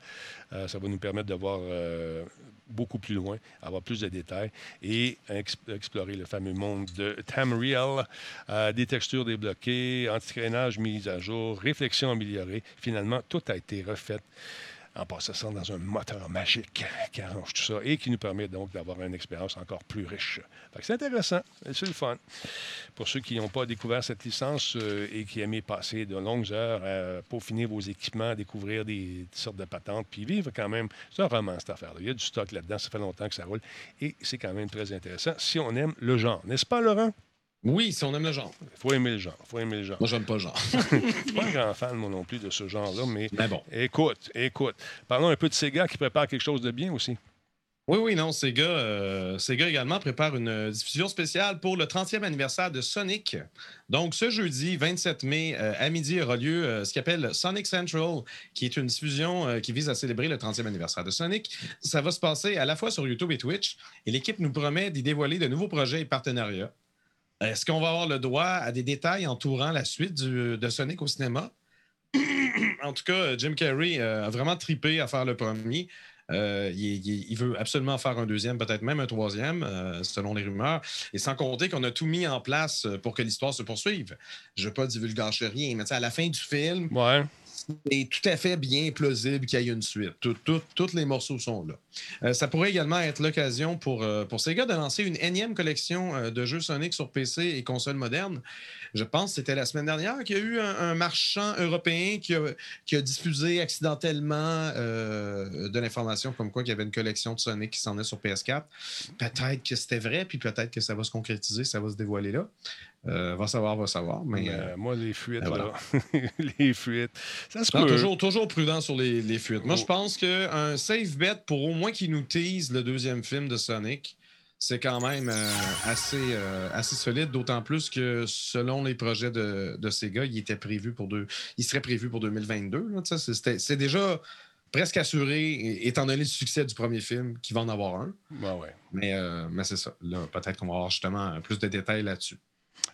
Ça va nous permettre de voir euh, beaucoup plus loin, avoir plus de détails et ex- explorer le fameux monde de Tamriel. Euh, des textures débloquées, anti-crénage mis à jour, réflexion améliorée. Finalement, tout a été refait en passant dans un moteur magique qui arrange tout ça et qui nous permet donc d'avoir une expérience encore plus riche. C'est intéressant, c'est le fun. Pour ceux qui n'ont pas découvert cette licence euh, et qui aimaient passer de longues heures à peaufiner vos équipements, découvrir des, des sortes de patentes, puis vivre quand même, c'est un roman cette affaire-là. Il y a du stock là-dedans, ça fait longtemps que ça roule et c'est quand même très intéressant si on aime le genre. N'est-ce pas, Laurent? Oui, si on aime le genre. Il faut aimer le genre. faut aimer le genre. Moi, j'aime pas le genre. Je suis pas un grand fan, moi non plus, de ce genre-là, mais Mais bon. écoute, écoute. Parlons un peu de Sega qui prépare quelque chose de bien aussi. Oui, oui, non, Sega, euh, Sega également prépare une euh, diffusion spéciale pour le 30e anniversaire de Sonic. Donc, ce jeudi 27 mai, euh, à midi, aura lieu euh, ce qu'on appelle Sonic Central, qui est une diffusion qui vise à célébrer le 30e anniversaire de Sonic. Ça va se passer à la fois sur YouTube et Twitch, et l'équipe nous promet d'y dévoiler de nouveaux projets et partenariats. Est-ce qu'on va avoir le droit à des détails entourant la suite de Sonic au cinéma? en tout cas, Jim Carrey euh, a vraiment tripé à faire le premier. Euh, il, veut absolument faire un deuxième, peut-être même un troisième, euh, selon les rumeurs. Et sans compter qu'on a tout mis en place pour que l'histoire se poursuive. Je ne veux pas divulgacher rien, mais à la fin du film. C'est tout à fait bien plausible qu'il y ait une suite. Tous les morceaux sont là. Euh, ça pourrait également être l'occasion pour, euh, pour Sega de lancer une énième collection euh, de jeux Sonic sur PC et consoles modernes. Je pense que c'était la semaine dernière qu'il y a eu un, un marchand européen qui a, qui a diffusé accidentellement euh, de l'information comme quoi qu'il y avait une collection de Sonic qui s'en est sur PS4. Peut-être que c'était vrai, puis peut-être que ça va se concrétiser, ça va se dévoiler là. Euh, va savoir, va savoir. Mais, Mais, euh, moi, les fuites, ben voilà. là. les fuites. Ça se non, peut. toujours, toujours prudent sur les, les fuites. Moi, Oh. je pense qu'un safe bet pour au moins qu'il nous tease le deuxième film de Sonic, c'est quand même euh, assez, euh, assez solide, d'autant plus que selon les projets de, de Sega, il était prévu pour deux, il serait prévu pour 2022. là, tu sais, c'est- c'était- C'est déjà presque assuré, étant donné le succès du premier film, qu'il va en avoir un. Ouais, ouais. Mais, euh, mais c'est ça. Peut-être qu'on va avoir justement plus de détails là-dessus.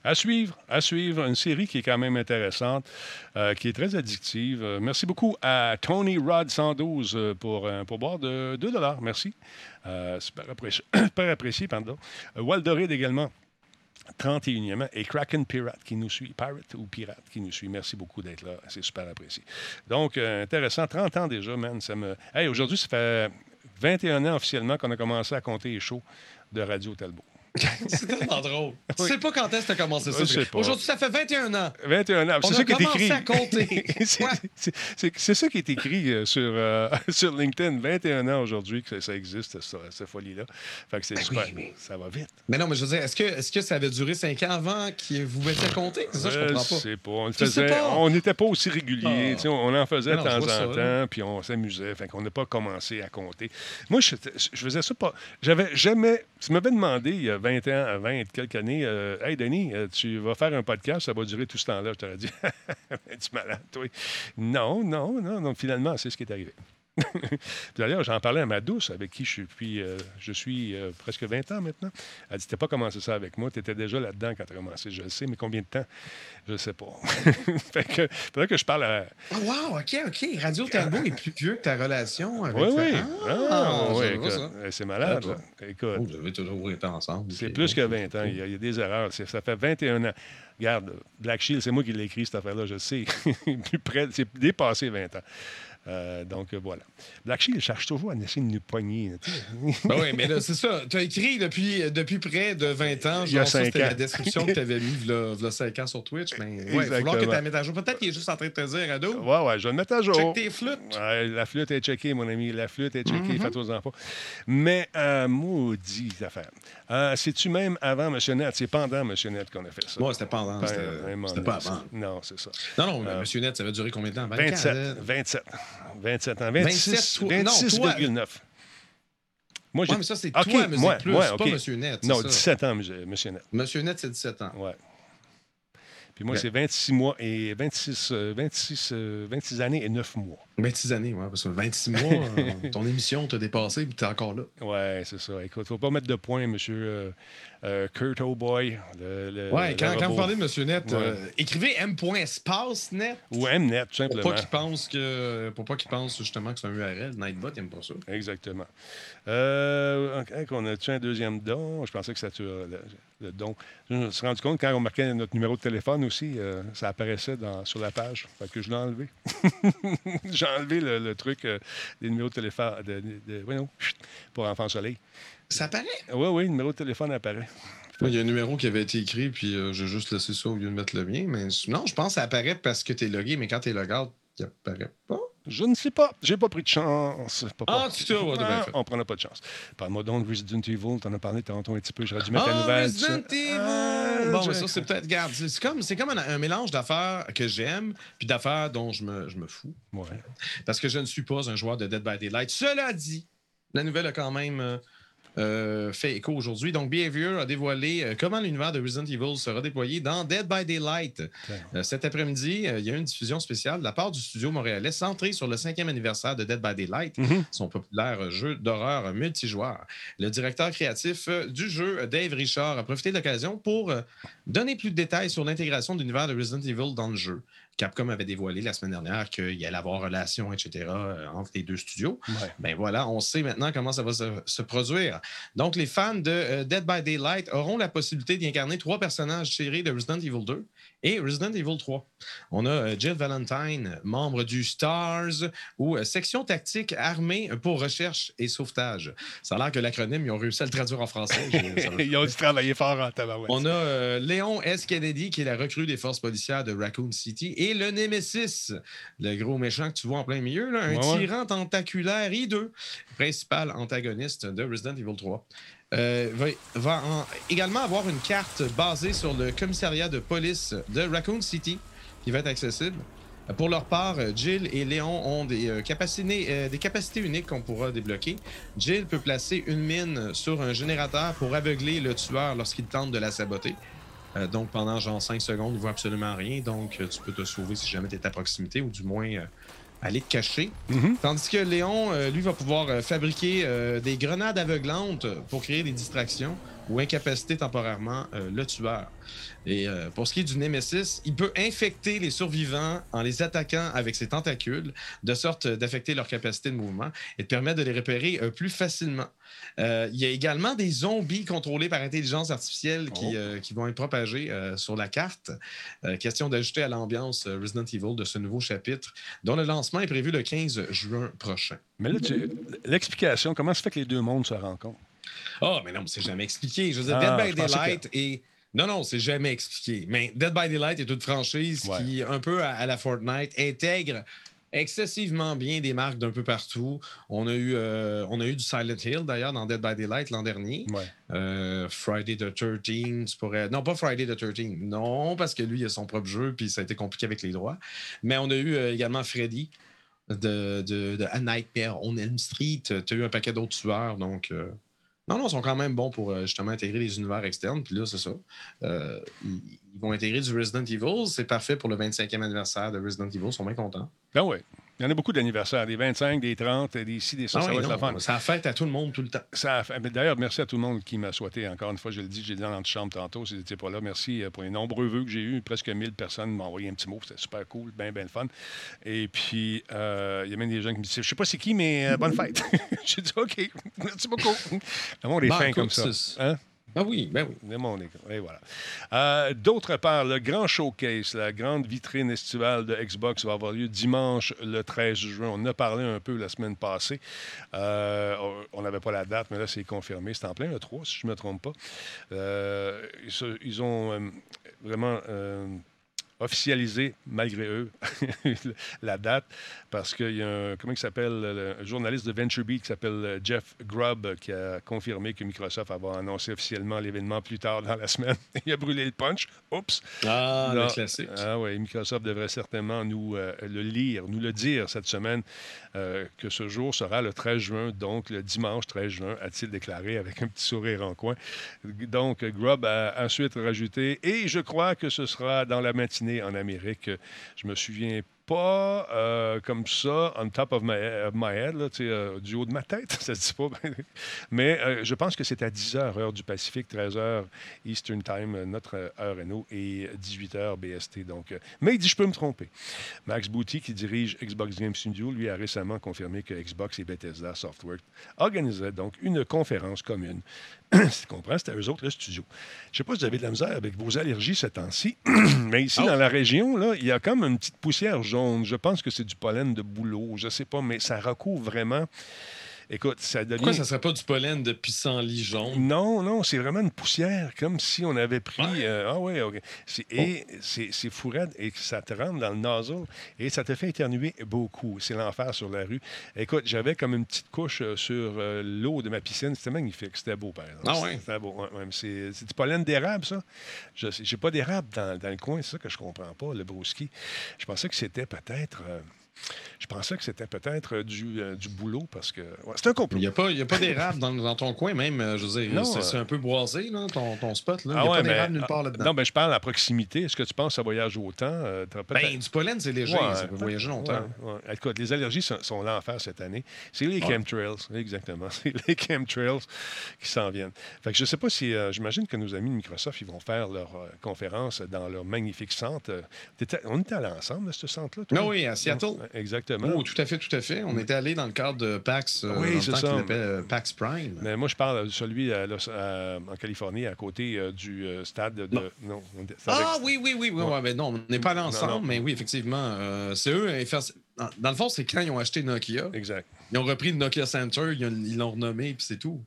À suivre, à suivre. Une série qui est quand même intéressante, euh, qui est très addictive. Euh, merci beaucoup à Tony Rod 112 euh, pour un pourboire de 2 Merci. Super, apprécié, super apprécié, Waldorid également. 31e et Kraken Pirate qui nous suit, Pirate ou Pirate qui nous suit. Merci beaucoup d'être là. C'est super apprécié. Donc, intéressant. 30 ans déjà, man. Ça me... Hey, aujourd'hui, ça fait 21 ans officiellement qu'on a commencé à compter les shows de Radio Talbot. C'est tellement drôle. Tu sais pas quand est-ce que tu as commencé ça? Je. Aujourd'hui, ça fait 21 ans. 21 ans. C'est ça qui est écrit. à compter. c'est, ça qui est écrit sur, euh, sur LinkedIn. 21 ans aujourd'hui que ça, existe, cette folie-là. Fait que c'est Ben super. oui, mais- Ça va vite. Mais non, mais je veux dire, est-ce que, est que ça avait duré 5 ans avant que vous mettiez à compter? C'est ça, je comprends pas. sais pas. On le Tu sais faisait- pas? On n'était pas aussi régulier. Ah. On en faisait de temps je en ça, temps, puis on s'amusait. Fait qu'on n'a pas commencé à compter. Moi, je, je faisais ça pas. J'avais jamais. Tu m'avais demandé il y a 20 ans, à 20 et quelques années, euh, Hey Denis, euh, tu vas faire un podcast, ça va durer tout ce temps-là. Je t'aurais dit, tu malade, toi. Non, non, non, non. Finalement, c'est ce qui est arrivé. D'ailleurs, j'en parlais à ma douce, avec qui je suis, euh, je suis euh, presque 20 ans maintenant. Elle dit T'as pas commencé ça avec moi, tu étais déjà là-dedans quand tu as commencé. Je le sais, mais combien de temps? Je ne sais pas. fait que, faudrait que je parle à. Ah, wow, OK, OK. Radio Talbot est plus vieux que ta relation avec Oui, oui. Ah, Ah, oui, euh, c'est malade. Ah, là. Écoute, Oh, vous avez toujours été ensemble. c'est plus que 20 ans. Il y a, il y a des erreurs. C'est- Ça fait 21 ans. Regarde, Black Shield, c'est moi qui l'ai écrit, cette affaire-là, je sais. plus près, c'est dépassé 20 ans. Euh, donc, euh, voilà. Black Shield cherche toujours à essayer de nous pogner. Ben oui, mais là, c'est ça. Tu as écrit depuis, depuis près de 20 ans. Il y a Genre, ça, cinq c'était ans. la description que tu avais mis il y a 5 ans sur Twitch. Mais ouais, il va falloir que tu la mettes à jour. Peut-être qu'il est juste en train de te dire, ado, Ouais, ouais, je vais le mettre à jour. check tes flûtes. Ouais, la flûte est checkée, mon ami. La flûte est checkée. Mhm. Faites-en pas. Mais, euh, maudit affaire. Euh, C'est-tu même avant M. Net? C'est pendant M. Net qu'on a fait ça? Moi, c'était pas avant. Ben, C'était c'était pas avant. Non, c'est ça. Non, non, mais Euh, Monsieur Net, ça va durer combien de temps? 27. 24, 27. 27 ans. 27, 26, toi- non, 26,9. Moi, j'ai. Ouais, mais ça, c'est OK, toi, Musique moi, Plus, moi, c'est pas. Monsieur Net. Non, ça. 17 ans, monsieur, monsieur Net. Monsieur Net, c'est 17 ans. Ouais. Puis moi, Ouais. c'est 26 mois et 26, euh, 26, euh, 26 années et 9 mois. 26 années, ouais, parce que 26 mois, ton émission t'a dépassé, puis t'es encore là. Ouais, c'est ça. Écoute, faut pas mettre de point, monsieur euh, euh, Kurt O'Boy. Le, le- Ouais, quand, vous parlez de Monsieur Net, Ouais. euh, écrivez M.espace net. Ou Mnet, tout Pour simplement. pas qu'il pense que. Pour pas qu'il pense justement que c'est un URL. Nightbot, il aime pas ça. Exactement. Euh, on a-tu un deuxième don? Je pensais que c'était le, le don. Je me suis rendu compte quand on marquait notre numéro de téléphone aussi, euh, ça apparaissait dans, sur la page. Fait que je l'ai enlevé. J'ai enlevé le, le truc euh, des numéros de téléphone de, de- pour Enfant Soleil. Ça apparaît. Oui, oui, le numéro de téléphone apparaît. Il y a un numéro qui avait été écrit, puis euh, j'ai juste laissé ça au lieu de mettre le mien. Mais non, je pense que ça apparaît parce que t'es logué, mais quand t'es logout, il apparaît pas. Je ne sais pas. J'ai pas pris de chance. Pas Ah, pas- tu t'as, ouais, t'as bien Ah, fait. on prendra pas de chance. Parle-moi donc de Resident Evil. T'en as parlé tantôt un petit peu. J'aurais dû mettre la Ah, nouvelle. Resident tu. Evil! Ah, bon, mais ça, c'est peut-être. Regarde, c'est comme, c'est comme un, un mélange d'affaires que j'aime, puis d'affaires dont je me, je me fous. Ouais. Parce que je ne suis pas un joueur de Dead by Daylight. Cela dit, la nouvelle a quand même euh, euh, fait écho aujourd'hui. Donc, Behavior a dévoilé euh, comment l'univers de Resident Evil sera déployé dans Dead by Daylight. Euh, cet après-midi, il y a eu une diffusion spéciale de la part du studio montréalais centrée sur le cinquième anniversaire de Dead by Daylight, Mhm. son populaire jeu d'horreur multijoueur. Le directeur créatif du jeu, Dave Richard, a profité de l'occasion pour donner plus de détails sur l'intégration de l'univers de Resident Evil dans le jeu. Capcom avait dévoilé la semaine dernière qu'il allait avoir relation, etc., euh, entre les deux studios. Ouais. Ben voilà, on sait maintenant comment ça va se, se produire. Donc, les fans de euh, Dead by Daylight auront la possibilité d'y incarner trois personnages tirés de Resident Evil 2 et Resident Evil 3. On a euh, Jill Valentine, membre du STARS ou euh, section tactique armée pour recherche et sauvetage. Ça a l'air que l'acronyme, ils ont réussi à le traduire en français. Ils ont dû travailler fort en tabarouette. on a Léon S. Kennedy, qui est la recrue des forces policières de Raccoon City, et le Nemesis, le gros méchant que tu vois en plein milieu, là, un Ouais, ouais. tyran tentaculaire I2, principal antagoniste de Resident Evil 3. Euh, va, va en- également avoir une carte basée sur le commissariat de police de Raccoon City qui va être accessible. Pour leur part, euh, Jill et Léon ont des, euh, capacités, euh, des capacités uniques qu'on pourra débloquer. Jill peut placer une mine sur un générateur pour aveugler le tueur lorsqu'il tente de la saboter. Euh, donc, pendant genre 5 secondes, il voit absolument rien. Donc, euh, tu peux te sauver si jamais tu es à proximité ou du moins euh, aller te cacher. Mhm. Tandis que Léon, euh, lui, va pouvoir fabriquer des grenades aveuglantes pour créer des distractions ou incapaciter temporairement euh, le tueur. Et euh, pour ce qui est du Nemesis, il peut infecter les survivants en les attaquant avec ses tentacules, de sorte d'affecter leur capacité de mouvement et de permettre de les repérer euh, plus facilement. Il y a également des zombies contrôlés par intelligence artificielle qui, Oh. qui vont être propagés sur la carte. Question d'ajouter à l'ambiance Resident Evil de ce nouveau chapitre, dont le lancement est prévu le 15 juin prochain. Mais là, tu- l'explication, comment se fait que les deux mondes se rencontrent? Ah, mais non, mais c'est jamais expliqué. Je veux dire, Ah, Dead by Daylight et. Non, non, c'est jamais expliqué. Mais Dead by Daylight est une franchise Ouais. qui, un peu à, à la Fortnite, intègre excessivement bien des marques d'un peu partout. On a eu, euh, on a eu du Silent Hill, d'ailleurs, dans Dead by Daylight l'an dernier. Ouais. Euh, Friday the 13 pourrait. Non, pas Friday the 13. Non, parce que lui, il a son propre jeu, puis ça a été compliqué avec les droits. Mais on a eu euh, également Freddy de, de, de A Nightmare on Elm Street. Tu as eu un paquet d'autres tueurs, donc. Non, non, ils sont quand même bons pour euh, justement intégrer les univers externes. Puis là, c'est ça. Euh, ils, vont intégrer du Resident Evil. C'est parfait pour le 25e anniversaire de Resident Evil. Ils sont bien contents. Ah oui. Il y en a beaucoup d'anniversaires, des 25, des 30, des ici, des ça. Ah ça oui, va être la fun. ça fête à tout le monde tout le temps. Ça D'ailleurs, merci à tout le monde qui m'a souhaité, encore une fois, je le dis, j'ai dit dans l'antichambre tantôt, si vous n'étiez pas là, merci euh, pour les nombreux vœux que j'ai eus. Presque 1000 personnes m'ont envoyé un petit mot, c'était super cool, bien, bien le fun. Et puis, euh, il y a même des gens qui me disaient, je sais pas c'est qui, mais euh, bonne fête. j'ai dit, OK, merci beaucoup. Le monde est Ben, fin écoute, comme ça. Hein? Ah oui, ben oui. Et voilà. Euh, D'autre part, le grand showcase, la grande vitrine estivale de Xbox va avoir lieu dimanche le 13 juin. On en a parlé un peu la semaine passée. Euh, on n'avait pas la date, mais là, c'est confirmé. C'est en plein le 3, si je ne me trompe pas. Euh, ils, ont vraiment officialisé, malgré eux, la date, parce qu'il y a un, comment il s'appelle, le un journaliste de VentureBeat qui s'appelle euh, Jeff Grubb qui a confirmé que Microsoft va annoncer officiellement l'événement plus tard dans la semaine. il a brûlé le punch. Oups! Ah, le classique. Ah oui, Microsoft devrait certainement nous euh, le lire, nous le dire cette semaine, euh, que ce jour sera le 13 juin, donc le dimanche 13 juin, a-t-il déclaré avec un petit sourire en coin. Donc, Grubb a ensuite rajouté, et je crois que ce sera dans la matinée en Amérique. Je me souviens pas euh, comme ça, on top of my, head, euh, du haut de ma tête, ça se dit pas. Mais euh, je pense que c'est à 10h, heure du Pacifique, 13h Eastern Time, euh, notre euh, heure à nous, et 18h BST. Donc, euh, mais il dit, je peux me tromper. Max Booty, qui dirige Xbox Game Studio, lui a récemment confirmé que Xbox et Bethesda Softworks organisaient donc une conférence commune. tu comprends, c'était eux autres, le studio. Je ne sais pas si vous avez de la misère avec vos allergies ce temps-ci, mais ici, Oh. dans la région, là, il y a comme une petite poussière jaune. Je pense que c'est du pollen de boulot, je ne sais pas, mais ça recouvre vraiment. Écoute, ça devient... Pourquoi ça serait pas du pollen de pissenlit jaune? Non, non, c'est vraiment une poussière, comme si on avait pris. Ouais. euh, ah oui, OK. C'est- Et c'est c'est fou raide et ça te rentre dans le nozzle et ça te fait éternuer beaucoup. C'est l'enfer sur la rue. Écoute, j'avais comme une petite couche euh, sur euh, l'eau de ma piscine. C'était magnifique. C'était beau, par exemple. Ah ouais? C'était beau. ouais, ouais, c'est du pollen d'érable, ça. Je n'ai pas d'érable dans, dans le coin. C'est ça que je comprends pas, le brouski. Je pensais que c'était peut-être. euh, je pensais que c'était peut-être euh, du, euh, du boulot parce que. ouais, c'est un complot. Il n'y a pas, il y a pas d'érable dans, dans ton coin, même. euh, Je veux dire, Non, c'est euh, un peu boisé, là, ton, ton spot. Là. Il n'y Ah a ouais, pas mais- d'érable nulle ah, part là-dedans. Non, mais je parle à proximité. Est-ce que tu penses que ça voyage autant? Ben, du pollen, c'est léger. Ouais, ça peut voyager longtemps. Écoute, les allergies sont, sont l'enfer cette année. C'est les chemtrails, exactement. C'est les chemtrails qui s'en viennent. Fait que je ne sais pas si. J'imagine que nos amis de Microsoft, ils vont faire leur conférence dans leur magnifique centre. On était allés ensemble à ce centre-là? toi? Ah oui, à Seattle. Exactement. Oh, tout à fait, tout à fait. On était allé dans le cadre de PAX, euh, Oui, c'est ça. euh, PAX Prime. Mais moi, je parle de celui à Los- à- en Californie, à côté euh, du euh, stade de. Non. Ah avec- oui, oui, oui, oui. Ouais. ouais, mais non, on n'est pas allé ensemble, non. mais oui, effectivement. euh, c'est eux. Dans le fond, c'est quand ils ont acheté Nokia. Exact. Ils ont repris le Nokia Center, ils ont- ils l'ont renommé, puis c'est tout.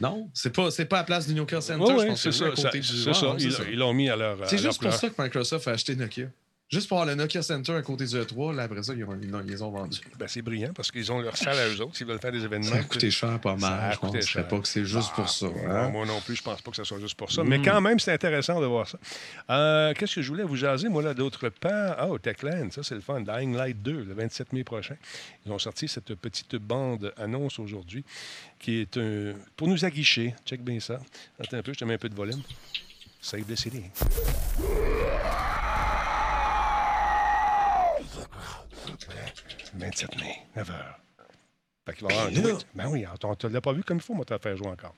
Non, c'est pas, c'est pas à la place du Nokia Center. Oui, que c'est ça. ça- du- Ouais, ça. Ils l'ont mis à leur. C'est juste pour ça que Microsoft a acheté Nokia. Juste pour avoir le Nokia Center à côté du E3, là, après ça, ils, ont- ils les ont vendus. Ben, c'est brillant parce qu'ils ont leur salle à eux autres. S'ils veulent faire des événements. Ça a coûté cher pas Ça mal. Je pense cher. pas que c'est juste pour ça. Non, hein? moi non plus, je pense pas que ce soit juste pour ça. Mm. Mais quand même, c'est intéressant de voir ça. Euh, Qu'est-ce que je voulais vous jaser, moi, là, d'autre part? Ah, oh, Techland, ça, c'est le fun. Dying Light 2, le 27 mai prochain. Ils ont sorti cette petite bande annonce aujourd'hui qui est un... pour nous aguicher. Check bien ça. Attends un peu, je te mets un peu de volume. Save the city. « 27 mai, 9h. Fait qu'il va avoir un Ben. Ben oui, on ne l'a pas vu comme il faut, moi, t'as fait jouer encore.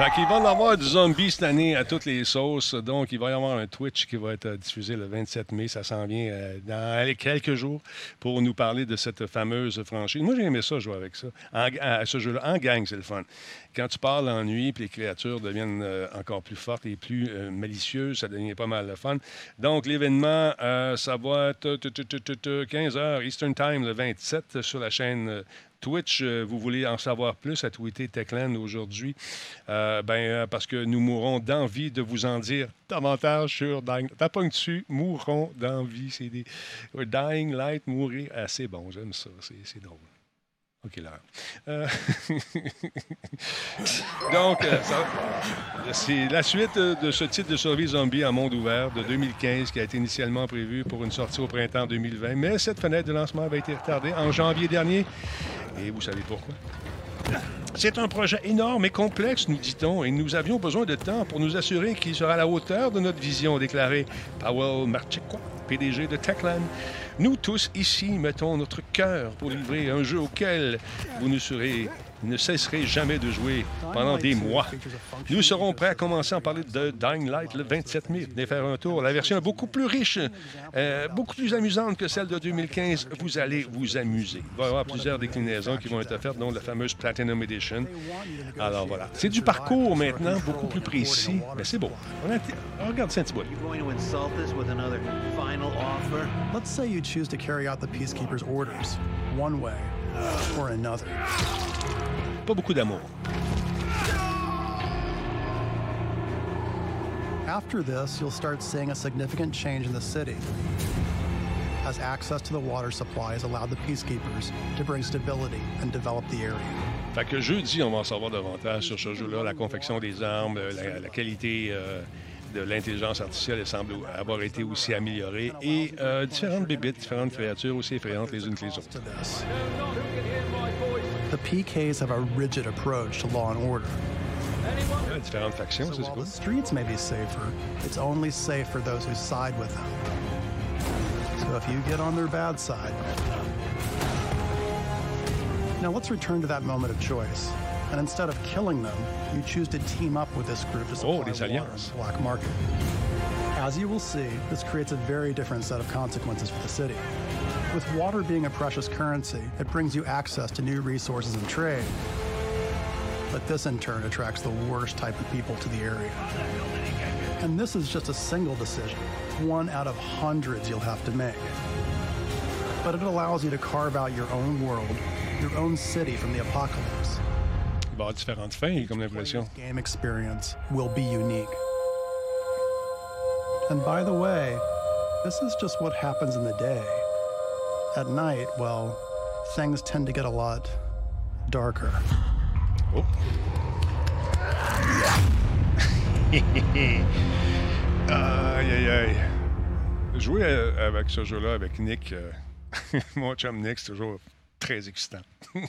Fait qu'il va y avoir du zombie cette année à toutes les sauces. Donc, il va y avoir un Twitch qui va être euh, diffusé le 27 mai. Ça s'en vient euh, dans quelques jours pour nous parler de cette fameuse franchise. Moi, j'ai aimé ça, jouer avec ça. À ce jeu-là, en gang, c'est le fun. Quand tu parles en nuit puis les créatures deviennent euh, encore plus fortes et plus malicieuses, ça devient pas mal le fun. Donc, l'événement, ça va être 15 h Eastern Time le 27 sur la chaîne Twitch, euh, vous voulez en savoir plus à tweeter Techland aujourd'hui, euh, ben, euh, parce que nous mourrons d'envie de vous en dire davantage sur Dying. Pas dessus, mourrons d'envie. C'est des. Dying Light, mourir. Ah, c'est bon, j'aime ça. C'est drôle. OK, là. Euh, Donc, euh, c'est la suite de ce titre de survie zombie en monde ouvert de 2015 qui a été initialement prévu pour une sortie au printemps 2020. Mais cette fenêtre de lancement avait été retardée en janvier dernier. Et vous savez pourquoi? C'est un projet énorme et complexe, nous dit-on, et nous avions besoin de temps pour nous assurer qu'il sera à la hauteur de notre vision, déclaré Powell Marcheco, PDG de Techland. Nous tous ici mettons notre cœur pour livrer un jeu auquel vous ne serez ne cesserez jamais de jouer pendant des mois. Nous serons prêts à commencer à parler de Dying Light le 27 mai. Venez faire un tour. La version est beaucoup plus riche, euh, beaucoup plus amusante que celle de 2015. Vous allez vous amuser. Il va y avoir plusieurs déclinaisons qui vont être offertes, dont la fameuse Platinum Edition. Alors voilà. C'est du parcours maintenant, beaucoup plus précis, mais c'est beau. On, a on regarde ça un petit offer? Let's say you choose to carry out the Peacekeeper's orders, one way or another. Pas beaucoup d'amour. After this, you'll start seeing a significant change in the city as access to the water supply has allowed the Peacekeepers to bring stability and develop the area. Fait que jeudi, on va en savoir davantage sur ce jeu-là, la confection des armes, euh, la, la qualité euh, de l'intelligence artificielle semble avoir été aussi améliorée et euh, différentes bébites, différentes créatures aussi effrayantes les unes que les autres. The PKs have a rigid approach to law and order. Différentes factions, ça, c'est cool. the streets may be safer, it's only safe for those who side with them. So if you get on their bad side. Now let's return to that moment of choice. And instead of killing them, you choose to team up with this group to oh, supply Oh, water in the black market. As you will see, this creates a very different set of consequences for the city. With water being a precious currency, it brings you access to new resources and trade. But this in turn attracts the worst type of people to the area. And this is just a single decision, one out of hundreds you'll have to make. But it allows you to carve out your own world, your own city from the apocalypse. Il va y avoir différentes fins, comme l'impression. Game experience will be unique. And by the way, this is just what happens in the day. At night, well, things tend to get a lot darker. Oh. aïe, aïe, aïe. Jouer euh, avec ce jeu-là, avec Nick, euh, mon chum Nick, c'est toujours très excitant.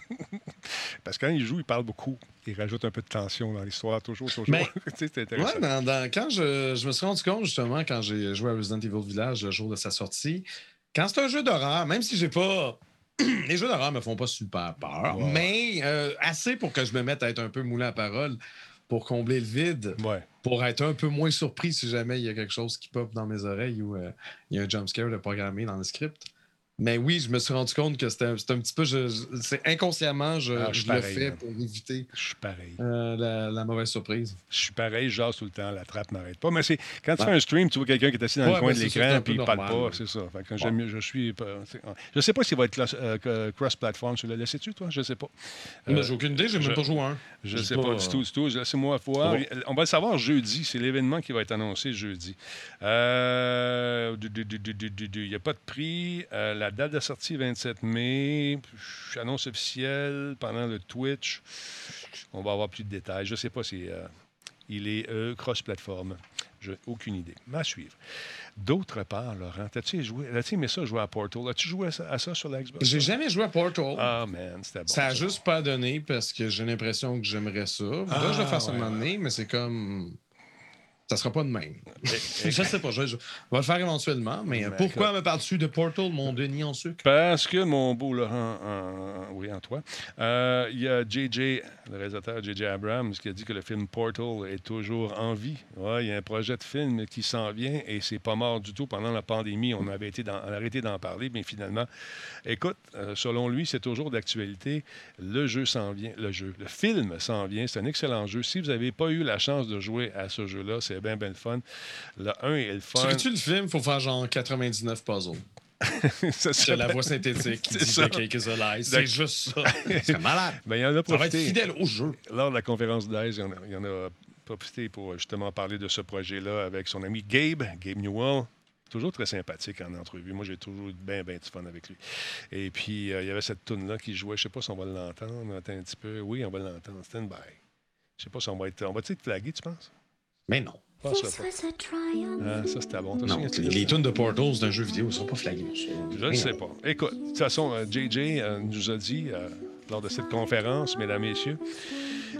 Parce que quand il joue, il parle beaucoup. Il rajoute un peu de tension dans l'histoire, toujours, toujours. Sais, c'est intéressant. Ouais, dans- dans- quand je, je me suis rendu compte, justement, quand j'ai joué à Resident Evil Village le jour de sa sortie, quand c'est un jeu d'horreur, même si j'ai pas. Les jeux d'horreur me font pas super peur, mais euh, assez pour que je me mette à être un peu moulin à parole. pour combler le vide, Ouais. pour être un peu moins surpris si jamais il y a quelque chose qui pop dans mes oreilles ou euh, il y a un jumpscare de programmé dans le script. Mais oui, je me suis rendu compte que c'était un, un petit peu. c'est inconsciemment, je, Ah, je le fais pour éviter Je suis pareil. euh, la, la mauvaise surprise. Je suis pareil, jase tout le temps, la trappe m'arrête pas. Mais c'est quand tu fais un stream, tu vois quelqu'un qui est assis dans le coin de l'écran puis il parle normal, pas, c'est ça. Fait que Ouais. mieux- je suis je sais pas s'il va être euh, cross-platform. Tu l'as laissé-tu, toi? Je sais pas. Euh, j'ai aucune idée, j'ai je- même pas joué un. Je J'ai sais pas, du tout, du tout. Laissez-moi voir. Bon. On va le savoir jeudi. C'est l'événement qui va être annoncé jeudi. Euh, Il n'y a pas de prix. La date de sortie, 27 mai. Annonce officielle pendant le Twitch. On va avoir plus de détails. Je ne sais pas si euh, il est euh, cross-platform. J'ai aucune idée. Mais à suivre. D'autre part, Laurent, as-tu joué, as-tu aimé ça jouer à Portal? As-tu joué à ça, à ça sur la Xbox? J'ai jamais joué à Portal. Ah, man, c'était bon. ça a juste pas donné parce que j'ai l'impression que j'aimerais ça. Là, je vais faire ça un ouais, moment donné, mais c'est comme. Ça sera pas de même. Je sais pas, je, je- on va le faire éventuellement, mais Ben, pourquoi me parles-tu de Portal, mon Denis en sucre? Parce que mon beau Laurent, en- oui, en toi, euh, il y a JJ, le réalisateur JJ Abrams, qui a dit que le film Portal est toujours en vie. Ouais, il y a un projet de film qui s'en vient et c'est pas mort du tout. Pendant la pandémie, on avait été dans- on a arrêté d'en parler, mais finalement, écoute, euh, selon lui, c'est toujours d'actualité. Le jeu s'en vient, le jeu, le film s'en vient. C'est un excellent jeu. Si vous n'avez pas eu la chance de jouer à ce jeu-là, c'est bien, bien le fun. Le 1 est le Tu fun. veux-tu le film? Faut faire genre 99 puzzles? C'est la voix synthétique qui dit ça. The cake is a lie. D'accord. C'est juste ça. C'est malade. Ben, il y en a Ça va être fidèle au jeu. Lors de la conférence d'Aise, il y en a, il y en a profité pour justement parler de ce projet-là avec son ami Gabe, Gabe Newell. Toujours très sympathique en entrevue. Moi, j'ai toujours eu bien, bien du fun avec lui. Et puis, euh, il y avait cette tune là qui jouait. Je ne sais pas si on va l'entendre. Attends un petit peu. Oui, on va l'entendre. Stand by. Je sais pas si on va être. On va-tu être flagué, tu penses? Mais non. Ah, ça, c'était bon. Non, les, tunes de Portal d'un jeu vidéo ne sont pas flaguées. Je ne sais pas. Écoute, de toute façon, euh, JJ euh, nous a dit euh, lors de cette conférence, mesdames, messieurs,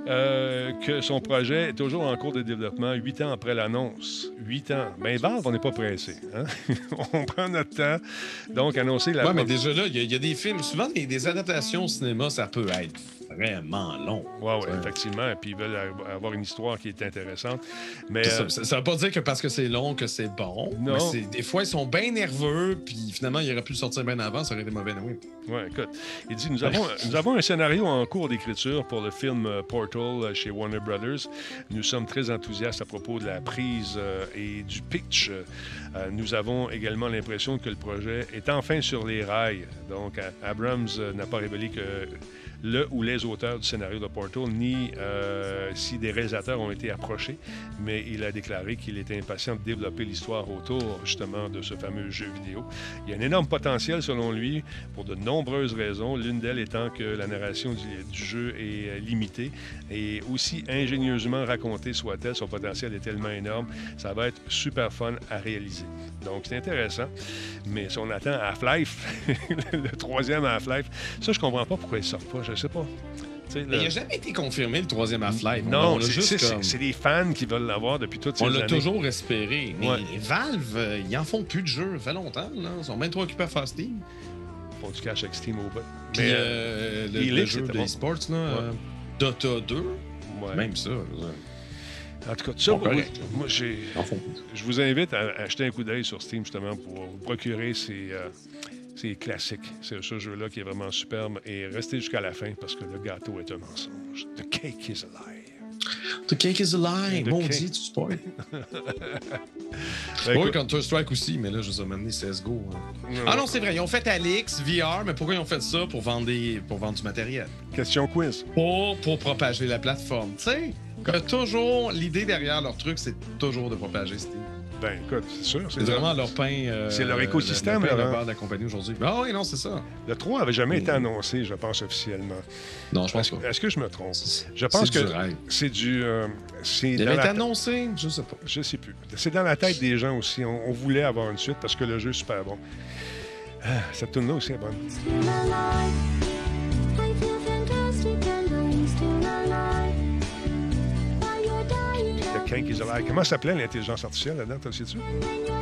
euh, que son projet est toujours en cours de développement, huit ans après l'annonce. Huit ans. Mais Valve, on n'est pas pressé. hein? on prend notre temps. Donc, annoncer la. Ouais, mais déjà là, il y, a- il y a des films. Souvent, des, des adaptations au cinéma, ça peut être vraiment long. Oui, oui, effectivement. Et puis, ils veulent avoir une histoire qui est intéressante. Mais. Ça, euh, ça, ça veut pas dire que parce que c'est long que c'est bon. Non. Mais des fois, ils sont bien nerveux, puis finalement, ils auraient pu le sortir bien avant, ça aurait été mauvais. Oui. Oui, écoute. Il dit nous avons, nous avons un scénario en cours d'écriture pour le film euh, Portal euh, chez Warner Brothers. Nous sommes très enthousiastes à propos de la prise euh, et du pitch. Euh, euh, nous avons également l'impression que le projet est enfin sur les rails. Donc, Abrams euh, n'a pas révélé que le ou les auteurs du scénario de Portal, ni euh, si des réalisateurs ont été approchés, mais il a déclaré qu'il était impatient de développer l'histoire autour justement de ce fameux jeu vidéo. Il y a un énorme potentiel selon lui pour de nombreuses raisons, l'une d'elles étant que la narration du, jeu est euh, limitée et aussi ingénieusement racontée soit-elle, son potentiel est tellement énorme, ça va être super fun à réaliser. Donc c'est intéressant, mais si on attend Half-Life, le troisième Half-Life, ça je comprends pas pourquoi il sort pas, je sais pas. Mais il n'a jamais été confirmé le troisième Half-Life. non, on c'est comme- les fans qui veulent l'avoir depuis toutes ces On années. l'a toujours espéré. Mais Ouais. Valve, euh, ils en font plus de jeux. Ça fait longtemps. Là. Ils sont bien trop occupés à faire Steam. Ils font du cash avec Steam au bout. Mais, euh, le, jeu de bon. là, euh, Dota 2, ouais. même ça. là. En tout cas, tout ça, Bon, moi, correct. moi, je vous invite à acheter un coup d'œil sur Steam justement pour vous procurer ces, euh, ces classiques. C'est ce jeu-là qui est vraiment superbe et restez jusqu'à la fin parce que le gâteau est un mensonge. The cake is a lie. The cake is a lie. Maudit, cake. tu spoil. Ben, oui, Counter-Strike aussi, mais là, je vous ai amené CSGO. hein. Ah non, c'est vrai. Ils ont fait Alix, VR, mais pourquoi ils ont fait ça? Pour vendre, des, pour vendre du matériel? question quiz. Pour, pour propager la plateforme. Tu sais, que toujours, l'idée derrière leur truc, c'est toujours de propager Steam. Ben, écoute, c'est sûr. C'est vraiment leur pain. euh, C'est leur écosystème, le, le pain de hein. la compagnie aujourd'hui. Ah oui, non, c'est ça. Le 3 n'avait jamais été annoncé, je pense, officiellement. Non, je pense Est-ce pas. est-ce que je me trompe? C'est- Je pense c'est que du rêve. c'est du. euh, c'est Il avait été annoncé, je sais pas. Je sais plus. C'est dans la tête des gens aussi. On, on voulait avoir une suite parce que le jeu est super bon. Ah, cette tune là aussi est bonne. The Cake is Alive. Comment s'appelait l'intelligence artificielle là-dedans, le sais-tu?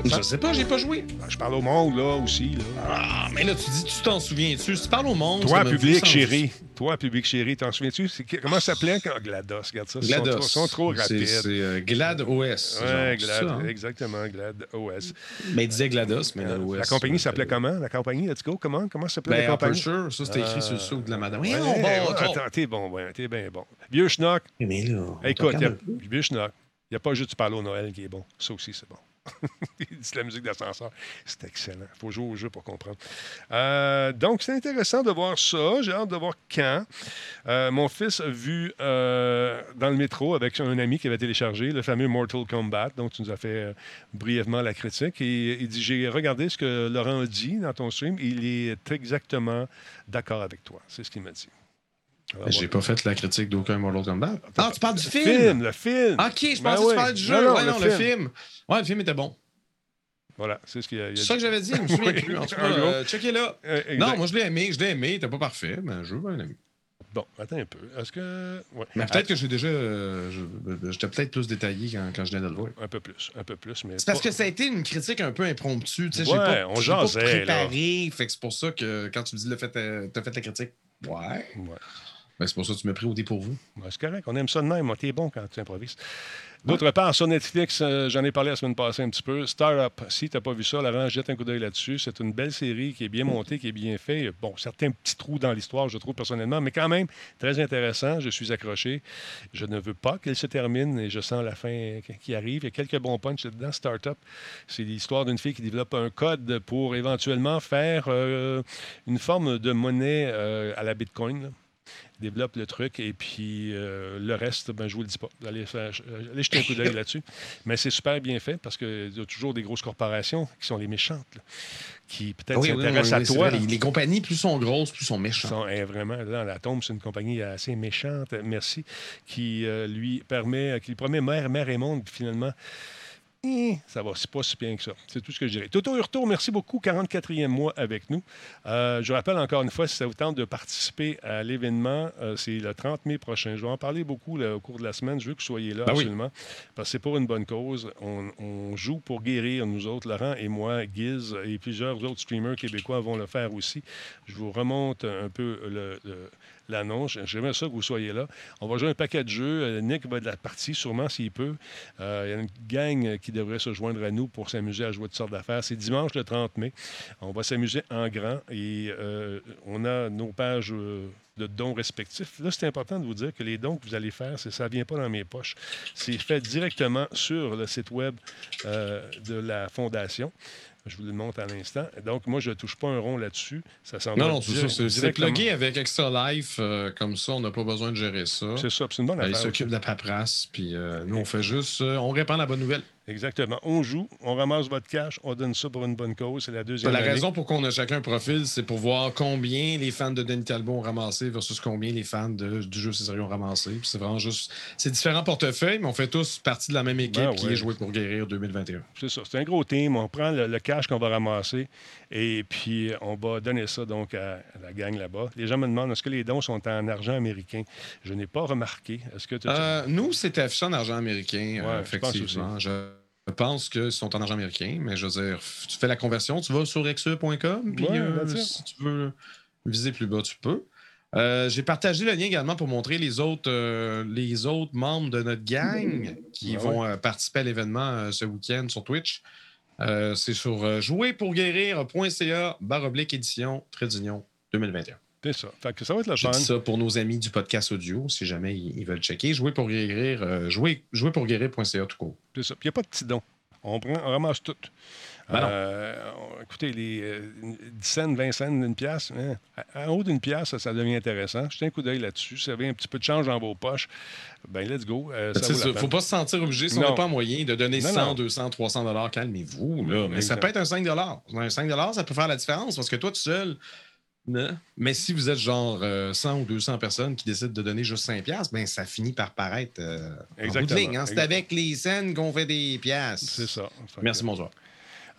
Je sais pas, j'ai pas joué. Je parle au monde, là, aussi. Là. Ah, mais là, tu dis, tu t'en souviens-tu? Si tu parles au monde. Toi, public, chéri. Toi, Public Chéri, t'en souviens-tu? Comment ça s'appelait? quand- GLaDOS, regarde ça. Ils sont GLaDOS. trop- sont trop rapides. C'est euh, Glad OS. Ouais, Glad, ça, hein? exactement, Glad OS. Mais il disait GLaDOS, mais Euh, OS. la compagnie s'appelait comment? La compagnie, let's go, comment? Comment s'appelait Ben, la compagnie? Ça, c'était écrit sur le sceau de la madame. Ouais, Voyons, bon, attends, t'es bon, t'es bien bon. Vieux schnock. Mais là, on Écoute, vieux schnock. Il n'y a pas juste du au Noël qui est bon. Ça aussi, c'est bon. Dit la musique d'ascenseur. C'est excellent. Il faut jouer au jeu pour comprendre. Euh, donc, c'est intéressant de voir ça. J'ai hâte de voir quand. Euh, mon fils a vu euh, dans le métro avec un ami qui avait téléchargé le fameux Mortal Kombat, dont tu nous as fait brièvement la critique. Et il dit J'ai regardé ce que Laurent a dit dans ton stream. Il est exactement d'accord avec toi. C'est ce qu'il m'a dit. Mais J'ai pas fait la critique d'aucun Mortal Kombat. Ah, tu parles du Le film? film, le film. Ok, je Ben pensais que tu parlais du jeu. Non, non, ouais, le non, le film. Ouais, le film était bon. Voilà, c'est ce qu'il y a. C'est ça que j'avais dit, je me souviens plus. En tout cas, euh, checkez là. Euh. Non, moi je l'ai aimé, je l'ai aimé, il était pas parfait, mais je veux bien aimé. Bon, attends un peu. Est-ce que. Ouais. Mais peut-être que j'ai déjà. euh, je- J'étais peut-être plus détaillé quand, quand je venais de le voir. Un peu plus, un peu plus, mais. C'est parce pas- que ça a été une critique un peu impromptue. Tu sais, j'ai Ouais, pas, on j'ai pas jasait, préparé. Fait que c'est pour ça que quand tu me dis le fait, euh, t'as fait la critique. Ouais. Ouais. Ben, c'est pour ça que tu m'as pris au dépourvu. Ouais, c'est correct, on aime ça de même. T'es bon quand tu improvises. D'autre part, sur Netflix, euh, j'en ai parlé la semaine passée un petit peu. Startup, si tu n'as pas vu ça, Laurent, jette un coup d'œil là-dessus. C'est une belle série qui est bien montée, qui est bien faite. Bon, certains petits trous dans l'histoire, je trouve personnellement, mais quand même très intéressant. Je suis accroché. Je ne veux pas qu'elle se termine et je sens la fin qui arrive. Il y a quelques bons punchs dedans. Startup, c'est l'histoire d'une fille qui développe un code pour éventuellement faire euh, une forme de monnaie euh, à la Bitcoin. Développe le truc et puis euh, le reste, ben, je vous le dis pas. Vous allez, faire- euh, allez jeter un coup d'œil là-dessus. Mais c'est super bien fait parce qu'il y a toujours des grosses corporations qui sont les méchantes, là, qui peut-être Oui, oui, s'intéressent oui, oui, à toi. vrai, les, les compagnies, plus sont grosses, plus sont méchantes. Sont, eh, vraiment, là, la tombe, c'est une compagnie assez méchante, merci, qui euh, lui permet, qui lui promet mère, mère et monde, puis finalement, ça va, c'est pas si bien que ça. C'est tout ce que je dirais. Toto Hurto, merci beaucoup. 44e mois avec nous. Euh, je rappelle encore une fois, si ça vous tente de participer à l'événement, euh, c'est le 30 mai prochain. Je vais en parler beaucoup là, au cours de la semaine. Je veux que vous soyez là, Ben oui. absolument. Parce que c'est pour une bonne cause. On, on joue pour guérir, nous autres, Laurent et moi, Giz et plusieurs autres streamers québécois vont le faire aussi. Je vous remonte un peu le- le- l'annonce. J'aimerais ça que vous soyez là. On va jouer un paquet de jeux. Euh, Nick va être de la partie, sûrement s'il peut. Euh, Il y a une gang qui devrait se joindre à nous pour s'amuser à jouer toutes sortes d'affaires. C'est dimanche le 30 mai. On va s'amuser en grand et euh, on a nos pages euh, de dons respectifs. Là, c'est important de vous dire que les dons que vous allez faire, ça ne vient pas dans mes poches. C'est fait directement sur le site web euh, de la Fondation. Je vous le montre à l'instant. Donc, moi, je ne touche pas un rond là-dessus. Ça s'en Non, non, c'est ça. C'est plugué avec Extra Life. euh, comme ça, on n'a pas besoin de gérer ça. C'est ça, puis c'est une bonne Euh, Ils s'occupent de la paperasse, puis euh, nous, on fait juste. euh, on répand la bonne nouvelle. Exactement. On joue, on ramasse votre cash, on donne ça pour une bonne cause. C'est la deuxième La année. raison pour qu'on a chacun un profil, c'est pour voir combien les fans de Denis Talbot ont ramassé versus combien les fans de- du jeu César ont ramassé. C'est vraiment juste. C'est différents portefeuilles, mais on fait tous partie de la même équipe Ben qui est jouée pour guérir 2021. C'est ça. C'est un gros team. On prend le, le cash qu'on va ramasser et puis on va donner ça donc à, la gang là-bas. Les gens me demandent est-ce que les dons sont en argent américain? Je n'ai pas remarqué. Est-ce que tu Euh, nous, c'était affiché en argent américain, Ouais, effectivement. Je pense qu'ils sont en argent américain, mais je veux dire, tu fais la conversion, tu vas sur exe.com, puis Ouais, euh, si tu veux viser plus bas, tu peux. Euh, J'ai partagé le lien également pour montrer les autres, euh, les autres membres de notre gang qui Ah vont participer à l'événement ce week-end sur Twitch. C'est sur jouerpourguérir.ca, barre oblique édition, trait d'union 2021. C'est ça. Fait que ça va être le Je fun. dis ça pour nos amis du podcast audio, si jamais ils, veulent checker. Jouer pour guérir, euh, jouer, jouerpourguérir.ca tout court. C'est ça. Puis il n'y a pas de petits dons. On, prend, on ramasse tout. Ben non. Euh, on- écoutez, les euh, 10 cents, 20 cents, une pièce, hein, en haut d'une pièce, ça, ça devient intéressant. Jetez un coup d'œil là-dessus. Si vous avez un petit peu de change dans vos poches, ben let's go. Euh, ça la ça, faut pas se sentir obligé, si on Non. n'a pas moyen de donner Non, 100, non. 200, 300 dollars, calmez-vous. là. Mais ça peut être un 5 Un 5 ça peut faire la différence parce que toi, tout seul. Non. Mais si vous êtes genre euh, 100 ou 200 personnes qui décident de donner juste 5 piastres, ben ça finit par paraître euh, en bout de Exactement. ligne, hein. C'est avec les scènes qu'on fait des piastres. C'est ça. Merci, bonsoir.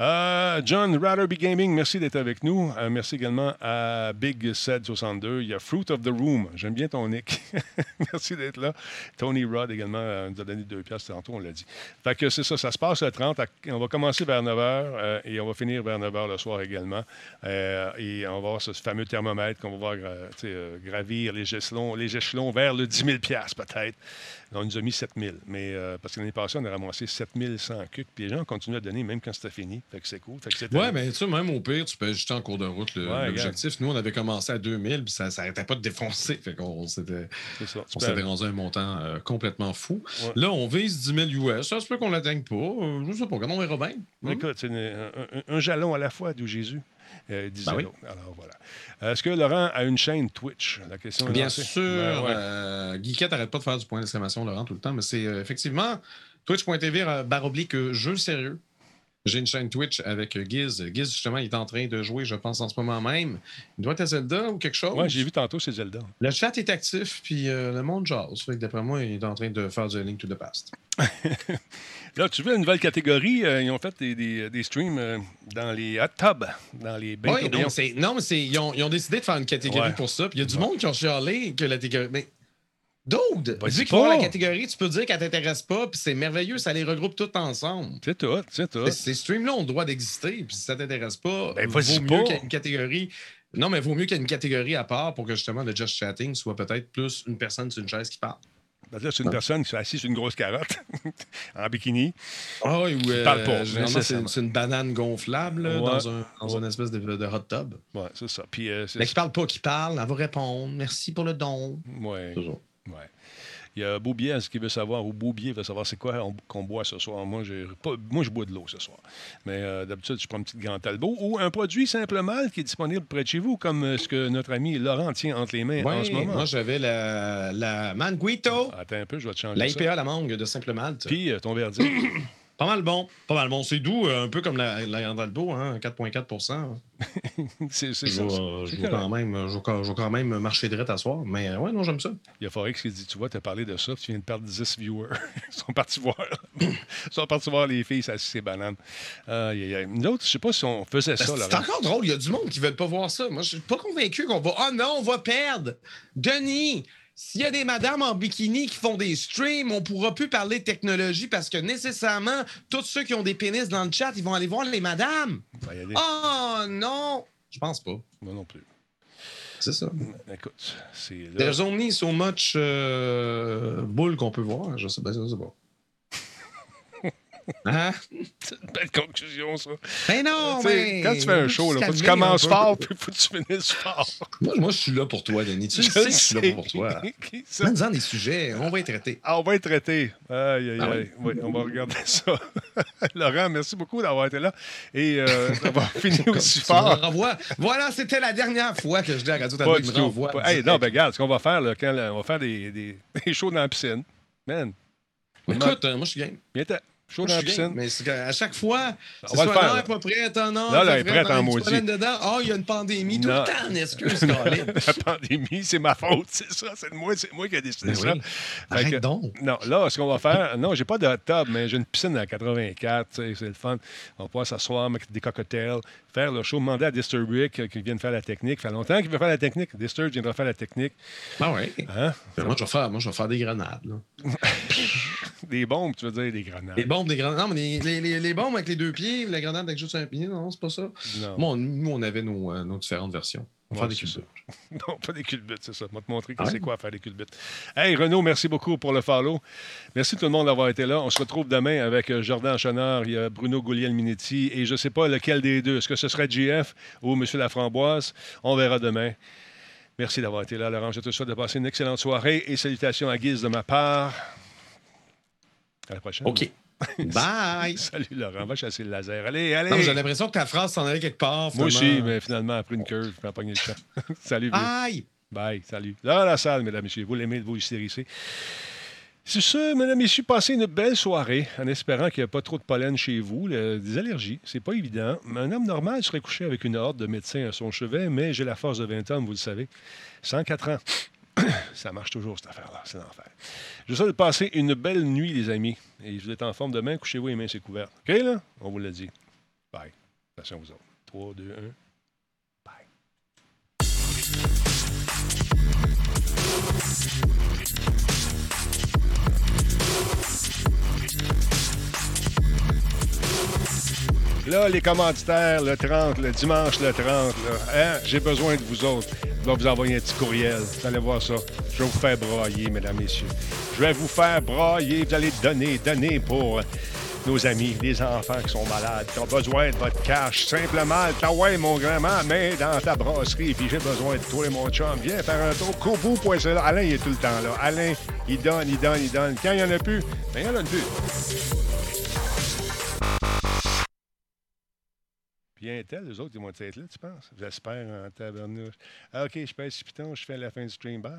Euh, John Ratterby Gaming, merci d'être avec nous. Euh, merci également à Big Sed 62. Il y a Fruit of the Room. J'aime bien ton nick. merci d'être là. Tony Rod également euh, nous a donné deux pièces tantôt, on l'a dit. Fait que c'est ça, ça se passe le 30. À- On va commencer vers 9h et on va finir vers 9h le soir également. Et on va voir ce fameux thermomètre qu'on va voir gravir les échelons, les échelons vers le 10 000 peut-être. On nous a mis 7 000. Mais euh, parce que l'année passée, on a ramassé 7 100 cucs. Puis les gens continuent à donner même quand c'était fini. Fait que c'est cool. Fait que cette Ouais, mais tu sais, même au pire, tu peux ajuster en cours de route Ouais, l'objectif. Nous, on avait commencé à 2000, puis ça n'arrêtait pas de défoncer. Fait qu'on s'était C'est ça. Tu on peux- s'était rendu à un montant euh, complètement fou. Ouais. Là, on vise 10 000 US. Ça se peut qu'on l'atteigne pas. Euh, je sais pas, on verra bien. Hein? Écoute, c'est un, un- un jalon à la fois, d'où Jésus euh, disait Ben oui. Alors voilà. Est-ce que Laurent a une chaîne Twitch? La question est Bien lancée. sûr. Ben ouais. euh, Guiquette arrête pas de faire du point d'exclamation, Laurent, tout le temps, mais c'est euh, effectivement twitch.tv euh, barre oblique euh, jeu sérieux. J'ai une chaîne Twitch avec euh, Giz. Giz, justement, il est en train de jouer, je pense, en ce moment même. Il doit être à Zelda ou quelque chose? Ouais, j'ai vu tantôt, c'est Zelda. Le chat est actif, puis euh, le monde jase. Fait que d'après moi, il est en train de faire du Link to the Past. Là, tu veux une nouvelle catégorie? euh, ils ont fait des, des- des streams euh, dans les hot tubs, dans les bains Oui, non, mais c'est- non, mais c'est- ils, ont, ils ont décidé de faire une catégorie Ouais. pour ça. Puis il y a du monde qui ont chialé que la catégorie. Mais. Dude, Vas-y vu qu'il faut avoir pas. la catégorie, tu peux dire qu'elle t'intéresse pas, puis c'est merveilleux, ça les regroupe tout ensemble. C'est tout, c'est tout. Ces streams-là ont le droit d'exister, puis si ça t'intéresse pas, Ben, vaut mieux pas. qu'il y ait une catégorie. Non, mais vaut mieux qu'il y ait une catégorie à part pour que justement le Just Chatting soit peut-être plus une personne sur une chaise qui parle. Parce que là, c'est une personne qui est assise sur une grosse carotte, en bikini. Ah oui, ou euh, parle pas, généralement, c'est une banane gonflable là, Ouais. dans, un, dans une espèce de, de hot tub. Ouais, c'est ça. Puis, euh, Mais qui parle pas, qui parle, elle va répondre. Merci pour le don. Ouais. Toujours. Ouais. Il y a Boubiez qui veut savoir, ou Boubier veut savoir c'est quoi on- qu'on boit ce soir? Moi, j'ai pas, moi, je bois de l'eau ce soir. Mais euh, d'habitude, je prends une petite grande talbot ou un produit simple mal qui est disponible près de chez vous, comme euh, ce que notre ami Laurent tient entre les mains en ce moment. moi j'avais la, la Manguito, Attends un peu, je vais te changer la ça. IPA la mangue de Simple Malte. Puis euh, ton verdict. Pas mal bon. Pas mal bon. C'est doux, euh, un peu comme la, la Grandalbo, hein, 4,4 c'est c'est Je ça. vais, c'est- euh, je c'est vais quand même, je quand- je vais quand même marcher direct à soir. Mais euh, ouais, non, j'aime ça. Il y a Forex qui dit Tu vois, tu as parlé de ça, tu viens de perdre 10 viewers. Ils sont partis voir. Ils sont partis voir les filles s'assiser ces bananes. Aïe, aïe, aïe. Nous autres, je sais pas si on faisait ça, C'est encore drôle, il y a du monde qui ne veut pas voir ça. Moi, je suis pas convaincu qu'on va. Ah non, on va perdre. Denis, s'il y a des madames en bikini qui font des streams, on pourra plus parler de technologie parce que nécessairement, tous ceux qui ont des pénis dans le chat, ils vont aller voir les madames. Y. Oh non! Je pense pas. Moi non plus. C'est ça. Écoute, c'est. There's only so much euh, boule qu'on peut voir. Je sais, je sais pas. Hein? C'est une belle conclusion, ça. Ben non, sais, mais. Quand tu fais un show, il faut que tu commences fort, puis il faut que tu finisses fort. Moi, moi, je suis là pour toi, Denis. Tu Je sais que je suis là pour toi. Donne-en des sujets, on va y traiter. Ah, on va être traité. Aïe, aïe, Ah aïe. Oui, on va regarder ça. Laurent, merci beaucoup d'avoir été là. Et euh, d'avoir fini aussi fort. renvoies. Voilà, c'était la dernière fois que je dis à Radio Pas du me tout. renvoie. Pas- Hey, non, ben regarde, ce qu'on va faire, là, quand là, on va faire des, des, des shows dans la piscine. Man, Écoute, euh, moi, je suis game. viens Moi, dans je la piscine. Mais c'est qu'à chaque fois, On c'est va le soit, faire, là. pas prête, ah, non. Là, là, elle est prête vrai, en non, il y a maudit. Ah, il y a une pandémie. Tout Non. le temps, en excuse, Colin. La pandémie, c'est ma faute, c'est ça. C'est moi, c'est moi qui ai décidé Ben ça. oui. Arrête que- donc. Non, là, ce qu'on va faire, non, j'ai pas de hot tub, mais j'ai une piscine à 84, tu sais, c'est le fun. On va pouvoir s'asseoir, mettre des cocktails, faire le show, demander à Disturbic euh, qu'il vienne faire la technique. Ça fait longtemps qu'il veut faire la technique. Disturb viendra faire la technique. Ah ouais. Hein? Ben, Moi, je vais faire, moi, je vais faire des grenades. là. Des bombes, tu veux dire, des grenades. Les bombes, des grenades. Non, mais les, les- les- bombes avec les deux pieds, la grenade avec juste un pied, non, c'est pas ça. Non. Moi, on- nous, on avait nos, euh, nos différentes versions. On va Ouais, faire des cubes. Non, pas des culbutes, c'est ça. Je vais te montrer que ouais? c'est quoi faire des culbutes. Hey, Renaud, merci beaucoup pour le follow. Merci tout le monde d'avoir été là. On se retrouve demain avec euh, Jordan Chenard, il y a Bruno Gouliel-Minetti et je ne sais pas lequel des deux. Est-ce que ce serait GF ou M. Laframboise? On verra demain. Merci d'avoir été là, Laurent. Je te souhaite de passer une excellente soirée et salutations à Guise de ma part. À la prochaine. OK. Bye! Salut, Laurent. Va chasser le laser. Allez, allez. J'ai l'impression que ta phrase s'en allait quelque part. Moi aussi, mais finalement, après une curve, je vais pogner le champ. Salut. Aïe! Bye, salut. Là, la salle, mesdames et messieurs, vous l'aimez de vous ici. C'est ça, mesdames et messieurs, passez une belle soirée en espérant qu'il n'y a pas trop de pollen chez vous, le- des allergies. C'est pas évident. Un homme normal serait couché avec une horde de médecins à son chevet, mais j'ai la force de 20 ans, vous le savez. 104 ans. Ça marche toujours, cette affaire-là. C'est l'enfer. Je vous souhaite passer une belle nuit, les amis. Et vous êtes en forme demain, couchez-vous les mains, c'est couvert. OK, là? On vous l'a dit. Bye. Attention vous autres. 3, 2, 1. Bye. Là, les commanditaires, le 30, le dimanche le 30, là, hein, j'ai besoin de vous autres. Je vais vous envoyer un petit courriel. Vous allez voir ça. Je vais vous faire brailler, mesdames, messieurs. Je vais vous faire brailler. Vous allez donner, donner pour nos amis, les enfants qui sont malades, qui ont besoin de votre cash. Simplement, ouais, mon grand-mère, mais dans ta brasserie, puis j'ai besoin de toi, mon chum. Viens faire un tour. Kobo.ca. Alain, il est tout le temps là. Alain, il donne, il donne, il donne. Quand il n'y en a plus, ben, il n'y en a plus. Puis Intel, les autres, ils vont être là, tu penses? J'espère en tabernouche. Ah, OK, je pèse Python, je fais la fin du stream. Bye!